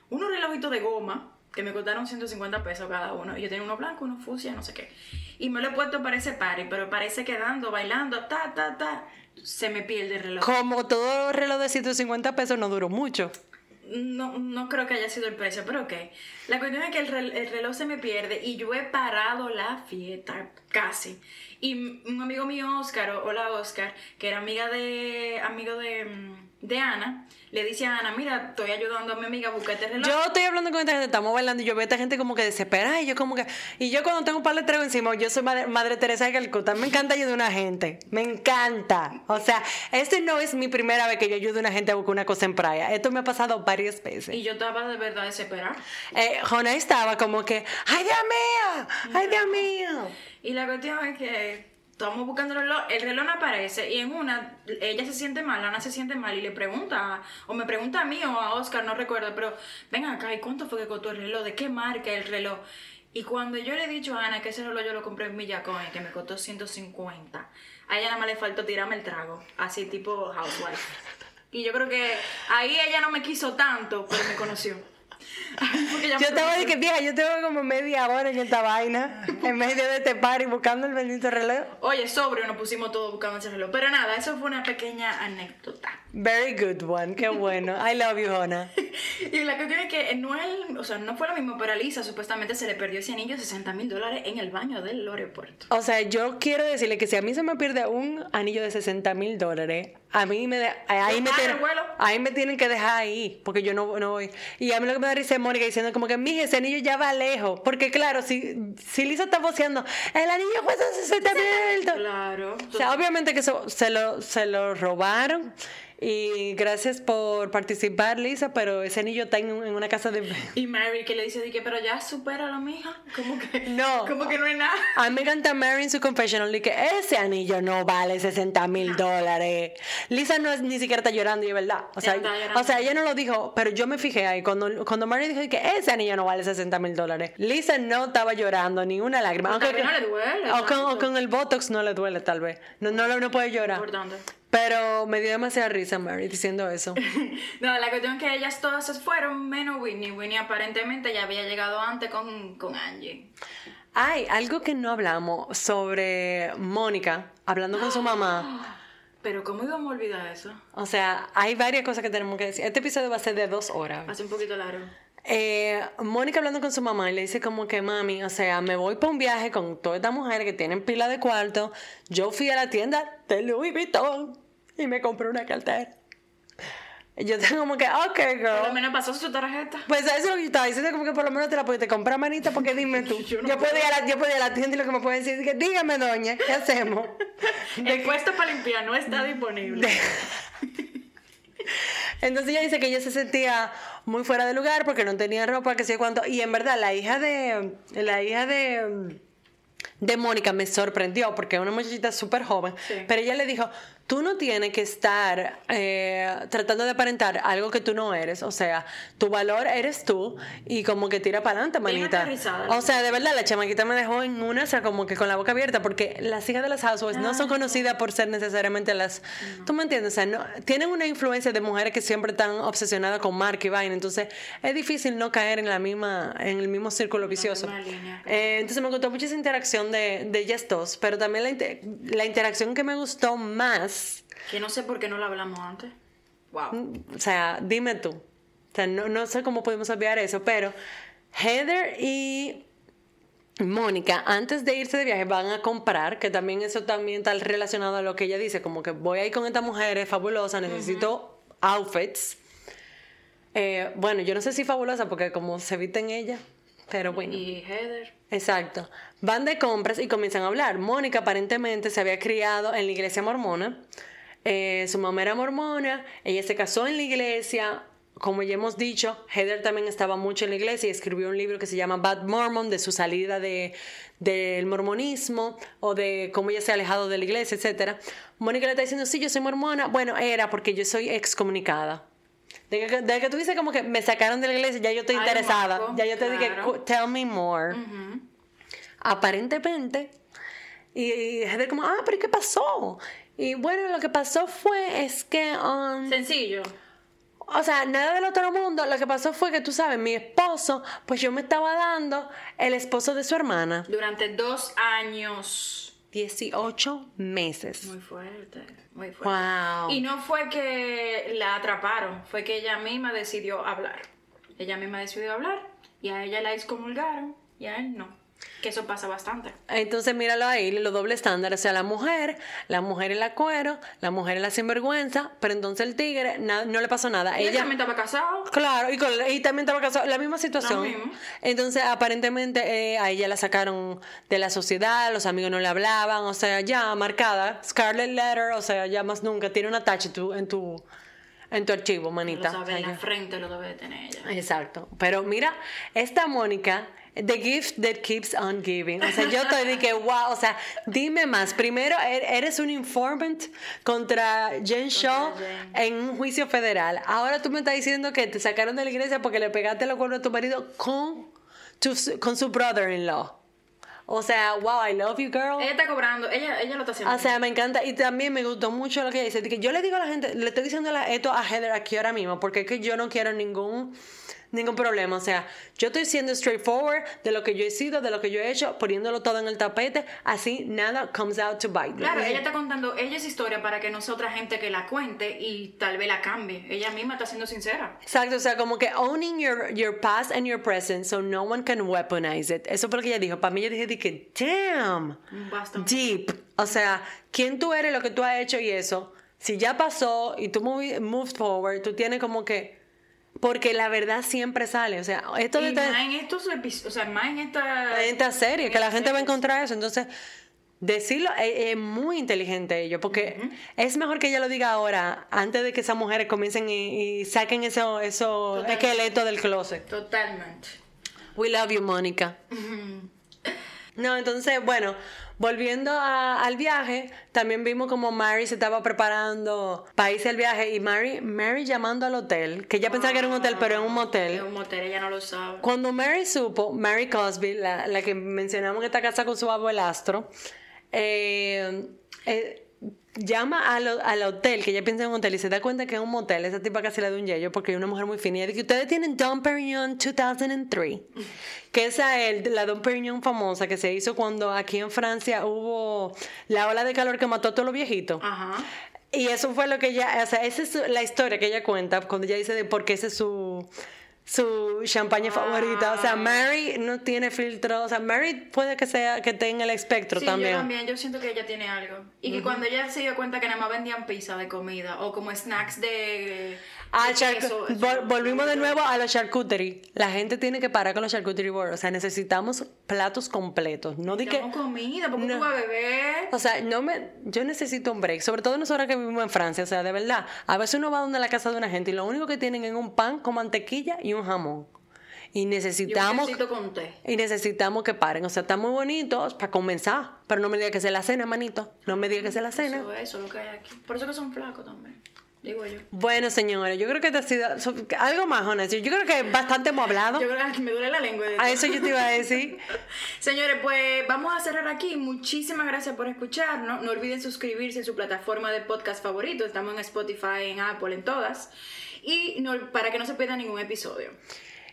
Unos relojitos de goma que me costaron 150 pesos cada uno. Y yo tenía uno blanco, uno fucsia, no sé qué. Y me lo he puesto para ese party, pero parece que dando, bailando, ta, ta, ta, se me pierde el reloj. Como todo reloj de 150 pesos no duró mucho. No, no creo que haya sido el precio, pero ok. La cuestión es que el, rel- el reloj se me pierde y yo he parado la fiesta casi. Y un amigo mío, Oscar, o- hola Oscar, que era amiga de, amigo de, mm, de Ana, le dice a Ana, mira, estoy ayudando a mi amiga a buscar este reloj. Yo estoy hablando con esta gente, estamos bailando y yo veo a esta gente como que desesperada y yo como que... Y yo cuando tengo un par de tragos encima, yo soy madre, madre Teresa de Calcuta, me encanta ayudar a una gente, me encanta. O sea, este no es mi primera vez que yo ayudo a una gente a buscar una cosa en playa, esto me ha pasado varias veces. Y yo estaba de verdad desesperada. Eh, Jonah estaba como que, ¡ay Dios mío! ¡ay Dios mío! Y la cuestión es que estamos buscando el reloj, el reloj no aparece y en una, ella se siente mal, Ana se siente mal y le pregunta, o me pregunta a mí o a Oscar, no recuerdo, pero ven acá, ¿y cuánto fue que costó el reloj? ¿De qué marca el reloj? Y cuando yo le he dicho a Ana que ese reloj yo lo compré en Villacón y que me costó 150, a ella nada más le faltó tirarme el trago, así tipo housewife. Y yo creo que ahí ella no me quiso tanto, pero me conoció. Yo estaba de que, vieja, yo tengo como media hora en esta vaina, en medio de este party, buscando el bendito reloj. Oye, sobrio, nos pusimos todos buscando ese reloj. Pero nada, eso fue una pequeña anécdota. Very good one, qué bueno. I love you, Jonah. Y la cuestión es que no, el- o sea, no fue lo mismo, pero a Lisa supuestamente se le perdió ese anillo de 60 mil dólares en el baño del aeropuerto. O sea, yo quiero decirle que si a mí se me pierde un anillo de 60 mil dólares, a mí me, de- ahí, me Para tienen, ahí me tienen que dejar ahí, porque yo no, no voy. Y a mí lo que me da risa es Mónica diciendo como que, mija, ese anillo ya va lejos. Porque claro, si, si Lisa está voceando, el anillo cuesta 60 mil dólares. Claro. O sea, obviamente que eso se lo, se lo robaron. Y gracias por participar, Lisa, pero ese anillo está en, un- en una casa de... Y Mary que le dice que, pero ya supéralo, mija. Como que No. Como que no es nada. A mí me encanta Mary en su confessional que ese anillo no vale 60 mil dólares. Lisa no es, ni siquiera está llorando, y verdad. O sea, o sea, ella no lo dijo, pero yo me fijé ahí. Cuando, cuando Mary dijo que ese anillo no vale 60 mil dólares, Lisa no estaba llorando ni una lágrima. Tal vez no le duele, O con, o con el Botox no le duele, tal vez. No, no, no puede llorar. Importante. Pero me dio demasiada risa Mary diciendo eso. No, la cuestión es que ellas todas se fueron, menos Whitney. Whitney aparentemente ya había llegado antes con, con Angie. Hay algo que no hablamos sobre Mónica hablando con su mamá. Pero ¿cómo íbamos a olvidar eso? O sea, hay varias cosas que tenemos que decir. Este episodio va a ser de dos horas. Hace un poquito largo. Eh, Mónica hablando con su mamá y le dice como que mami, o sea, me voy para un viaje con todas estas mujeres que tienen pila de cuarto. Yo fui a la tienda de Louis Vuitton y me compré una cartera. Yo tengo como que, ok, Por lo girl. menos pasó su tarjeta. Pues eso es lo que yo estaba diciendo, como que por lo menos te la pudiste comprar, manita, porque dime tú. Yo no puedo ir a la, yo puedo ir a la tienda y lo que me pueden decir es que, dígame, doña, ¿qué hacemos? El puesto para limpiar no está disponible. Entonces ella dice que ella se sentía muy fuera de lugar porque no tenía ropa, que sé cuánto. Y en verdad, la hija de. La hija de. De Mónica me sorprendió porque es una muchachita súper joven. Sí. Pero ella le dijo: Tú no tienes que estar eh, tratando de aparentar algo que tú no eres. O sea, tu valor eres tú y como que tira para adelante, manita. O sea, de verdad, la chamaquita me dejó en una, o sea, como que con la boca abierta porque las hijas de las housewives no son conocidas por ser necesariamente las. ¿Tú me entiendes? O sea, no, tienen una influencia de mujeres que siempre están obsesionadas con marca y vaina. Entonces, es difícil no caer en la misma en el mismo círculo vicioso. Eh, entonces, me gustó mucho esa interacción de, de ellas dos, pero también la, inte- la interacción que me gustó más. Que no sé por qué no la hablamos antes. Wow. O sea, dime tú. O sea, no, no sé cómo podemos olvidar eso, pero Heather y Mónica, antes de irse de viaje, van a comprar, que también eso también está relacionado a lo que ella dice, como que voy a ir con esta mujer, es fabulosa, necesito outfits. Eh, bueno, yo no sé si fabulosa, porque como se viste en ella, pero bueno. Y Heather. Exacto. Van de compras y comienzan a hablar. Mónica aparentemente se había criado en la iglesia mormona. Eh, su mamá era mormona. Ella se casó en la iglesia. Como ya hemos dicho, Heather también estaba mucho en la iglesia y escribió un libro que se llama Bad Mormon, de su salida de, del mormonismo o de cómo ella se ha alejado de la iglesia, etc. Mónica le está diciendo, sí, yo soy mormona. Bueno, era porque yo soy excomunicada. De que, de que tú dices como que me sacaron de la iglesia, ya yo estoy interesada. marco, ya yo te dije, claro. "Cu- tell me more. Aparentemente. Y, y Heather como, ah, pero ¿y qué pasó? Y bueno, lo que pasó fue, es que, um, Sencillo. o sea, nada del otro mundo, lo que pasó fue que tú sabes, mi esposo, pues yo me estaba dando el esposo de su hermana. Durante dos años. 18 meses. Muy fuerte, muy fuerte. Wow. Y no fue que la atraparon, fue que ella misma decidió hablar. Ella misma decidió hablar y a ella la excomulgaron y a él no. Que eso pasa bastante. Entonces míralo ahí, los dobles estándares, o sea, la mujer, la mujer en la cuero, la mujer en la sinvergüenza, pero entonces el tigre na- no le pasó nada. Ella también estaba casado. Claro, y, con- y también estaba casado, la misma situación. Lo. Entonces, aparentemente eh, a ella la sacaron de la sociedad, los amigos no le hablaban, o sea, ya marcada, Scarlet Letter, o sea, ya más nunca, tiene una tacha en tu, en tu, en tu archivo, Lo manita. sabe O sea, en la frente, lo debe de tener ella. Exacto. Pero mira, esta Mónica, the gift that keeps on giving. O sea, yo estoy de que, wow, o sea, dime más. Primero, er- eres un informant contra Jen Shaw en un juicio federal. Ahora tú me estás diciendo que te sacaron de la iglesia porque le pegaste los cuernos a tu marido con, tu- con su brother-in-law. O sea, wow, I love you, girl. Ella está cobrando, ella, ella lo está haciendo. O sea, me encanta y también me gustó mucho lo que ella dice. que yo le digo a la gente, le estoy diciendo esto a Heather aquí ahora mismo, porque es que yo no quiero ningún ningún problema. O sea, yo estoy siendo straightforward de lo que yo he sido, de lo que yo he hecho, poniéndolo todo en el tapete, así nada comes out to bite. Claro, ella está contando ella es historia para que no sea otra gente que la cuente y tal vez la cambie. Ella misma está siendo sincera. Exacto, o sea, como que owning your, your past and your present so no one can weaponize it. Eso fue lo que ella dijo. Para mí, yo dije, que, damn. Bastante. Deep. O sea, quién tú eres, lo que tú has hecho y eso. Si ya pasó y tú moved forward, tú tienes como que. Porque la verdad siempre sale. O sea, esto de Y esta, más en estos episodios, o sea, más en esta... en esta serie, que la gente va a encontrar eso. Entonces, decirlo es, es muy inteligente ello. Porque es mejor que ella lo diga ahora, antes de que esas mujeres comiencen y, y saquen eso, eso esqueleto del closet. Totalmente. We love you, Mónica. No, entonces, bueno, volviendo a- al viaje, también vimos como Mary se estaba preparando para irse al viaje y Mary, Mary llamando al hotel, que ella pensaba que era un hotel, pero es un Es motel. un motel, ella no lo sabe. Cuando Mary supo, Mary Cosby, la, la que mencionamos que está casada con su abuelastro, eh, eh, llama al, al hotel, que ella piensa en un hotel, y se da cuenta que es un motel. Esa tipa casi le da un yello porque es una mujer muy fina. Y ella dice, ustedes tienen Dom Perignon 2003, que esa es el- la Dom Perignon famosa que se hizo cuando aquí en Francia hubo la ola de calor que mató a todos los viejitos. Ajá. Y eso fue lo que ella, o sea, esa es la historia que ella cuenta cuando ella dice de por qué ese es su, su champaña favorita. O sea, Mary no tiene filtro. O sea, Mary puede que sea que tenga el espectro Sí, también. yo también, yo siento que ella tiene algo. Y que cuando ella se dio cuenta que nada más vendían pizza de comida o como snacks de... De queso, vol- volvimos de nuevo a los charcuterie. La gente tiene que parar con los charcuterie boards. O sea, necesitamos platos completos. No di que. Comida, porque No. tú vas a beber. O sea, no me, yo necesito un break, sobre todo nosotros que vivimos en Francia, o sea, de verdad, a veces uno va donde la casa de una gente y lo único que tienen es un pan con mantequilla y un jamón. Y necesitamos quesito con té. y necesitamos que paren, o sea, están muy bonitos para comenzar, pero no me diga que sea la cena, manito, no me diga que sea la cena. Eso, eso es lo que hay aquí. Por eso que son flacos también, digo yo. Bueno, señores, yo creo que te ha sido algo más, honesto. Yo creo que bastante hemos hablado. Yo creo que me duele la lengua. de A eso yo te iba a decir. Señores, pues vamos a cerrar aquí. Muchísimas gracias por escucharnos. No olviden suscribirse en su plataforma de podcast favorito. Estamos en Spotify, en Apple, en todas. Y no- para que no se pierdan ningún episodio.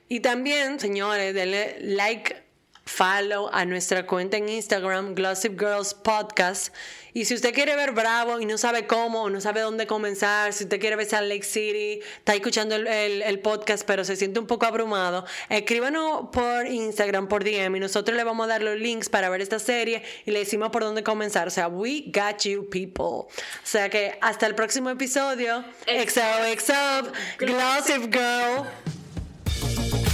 Y también, señores, denle like, follow a nuestra cuenta en Instagram, Glossip Girls Podcast. Y si usted quiere ver Bravo y no sabe cómo, no sabe dónde comenzar, si usted quiere ver Salt Lake City, está escuchando el, el- el podcast, pero se siente un poco abrumado, escríbanos por Instagram, por DM, y nosotros le vamos a dar los links para ver esta serie y le decimos por dónde comenzar. O sea, we got you, people. O sea que hasta el próximo episodio. XOXO, Glossip Girl.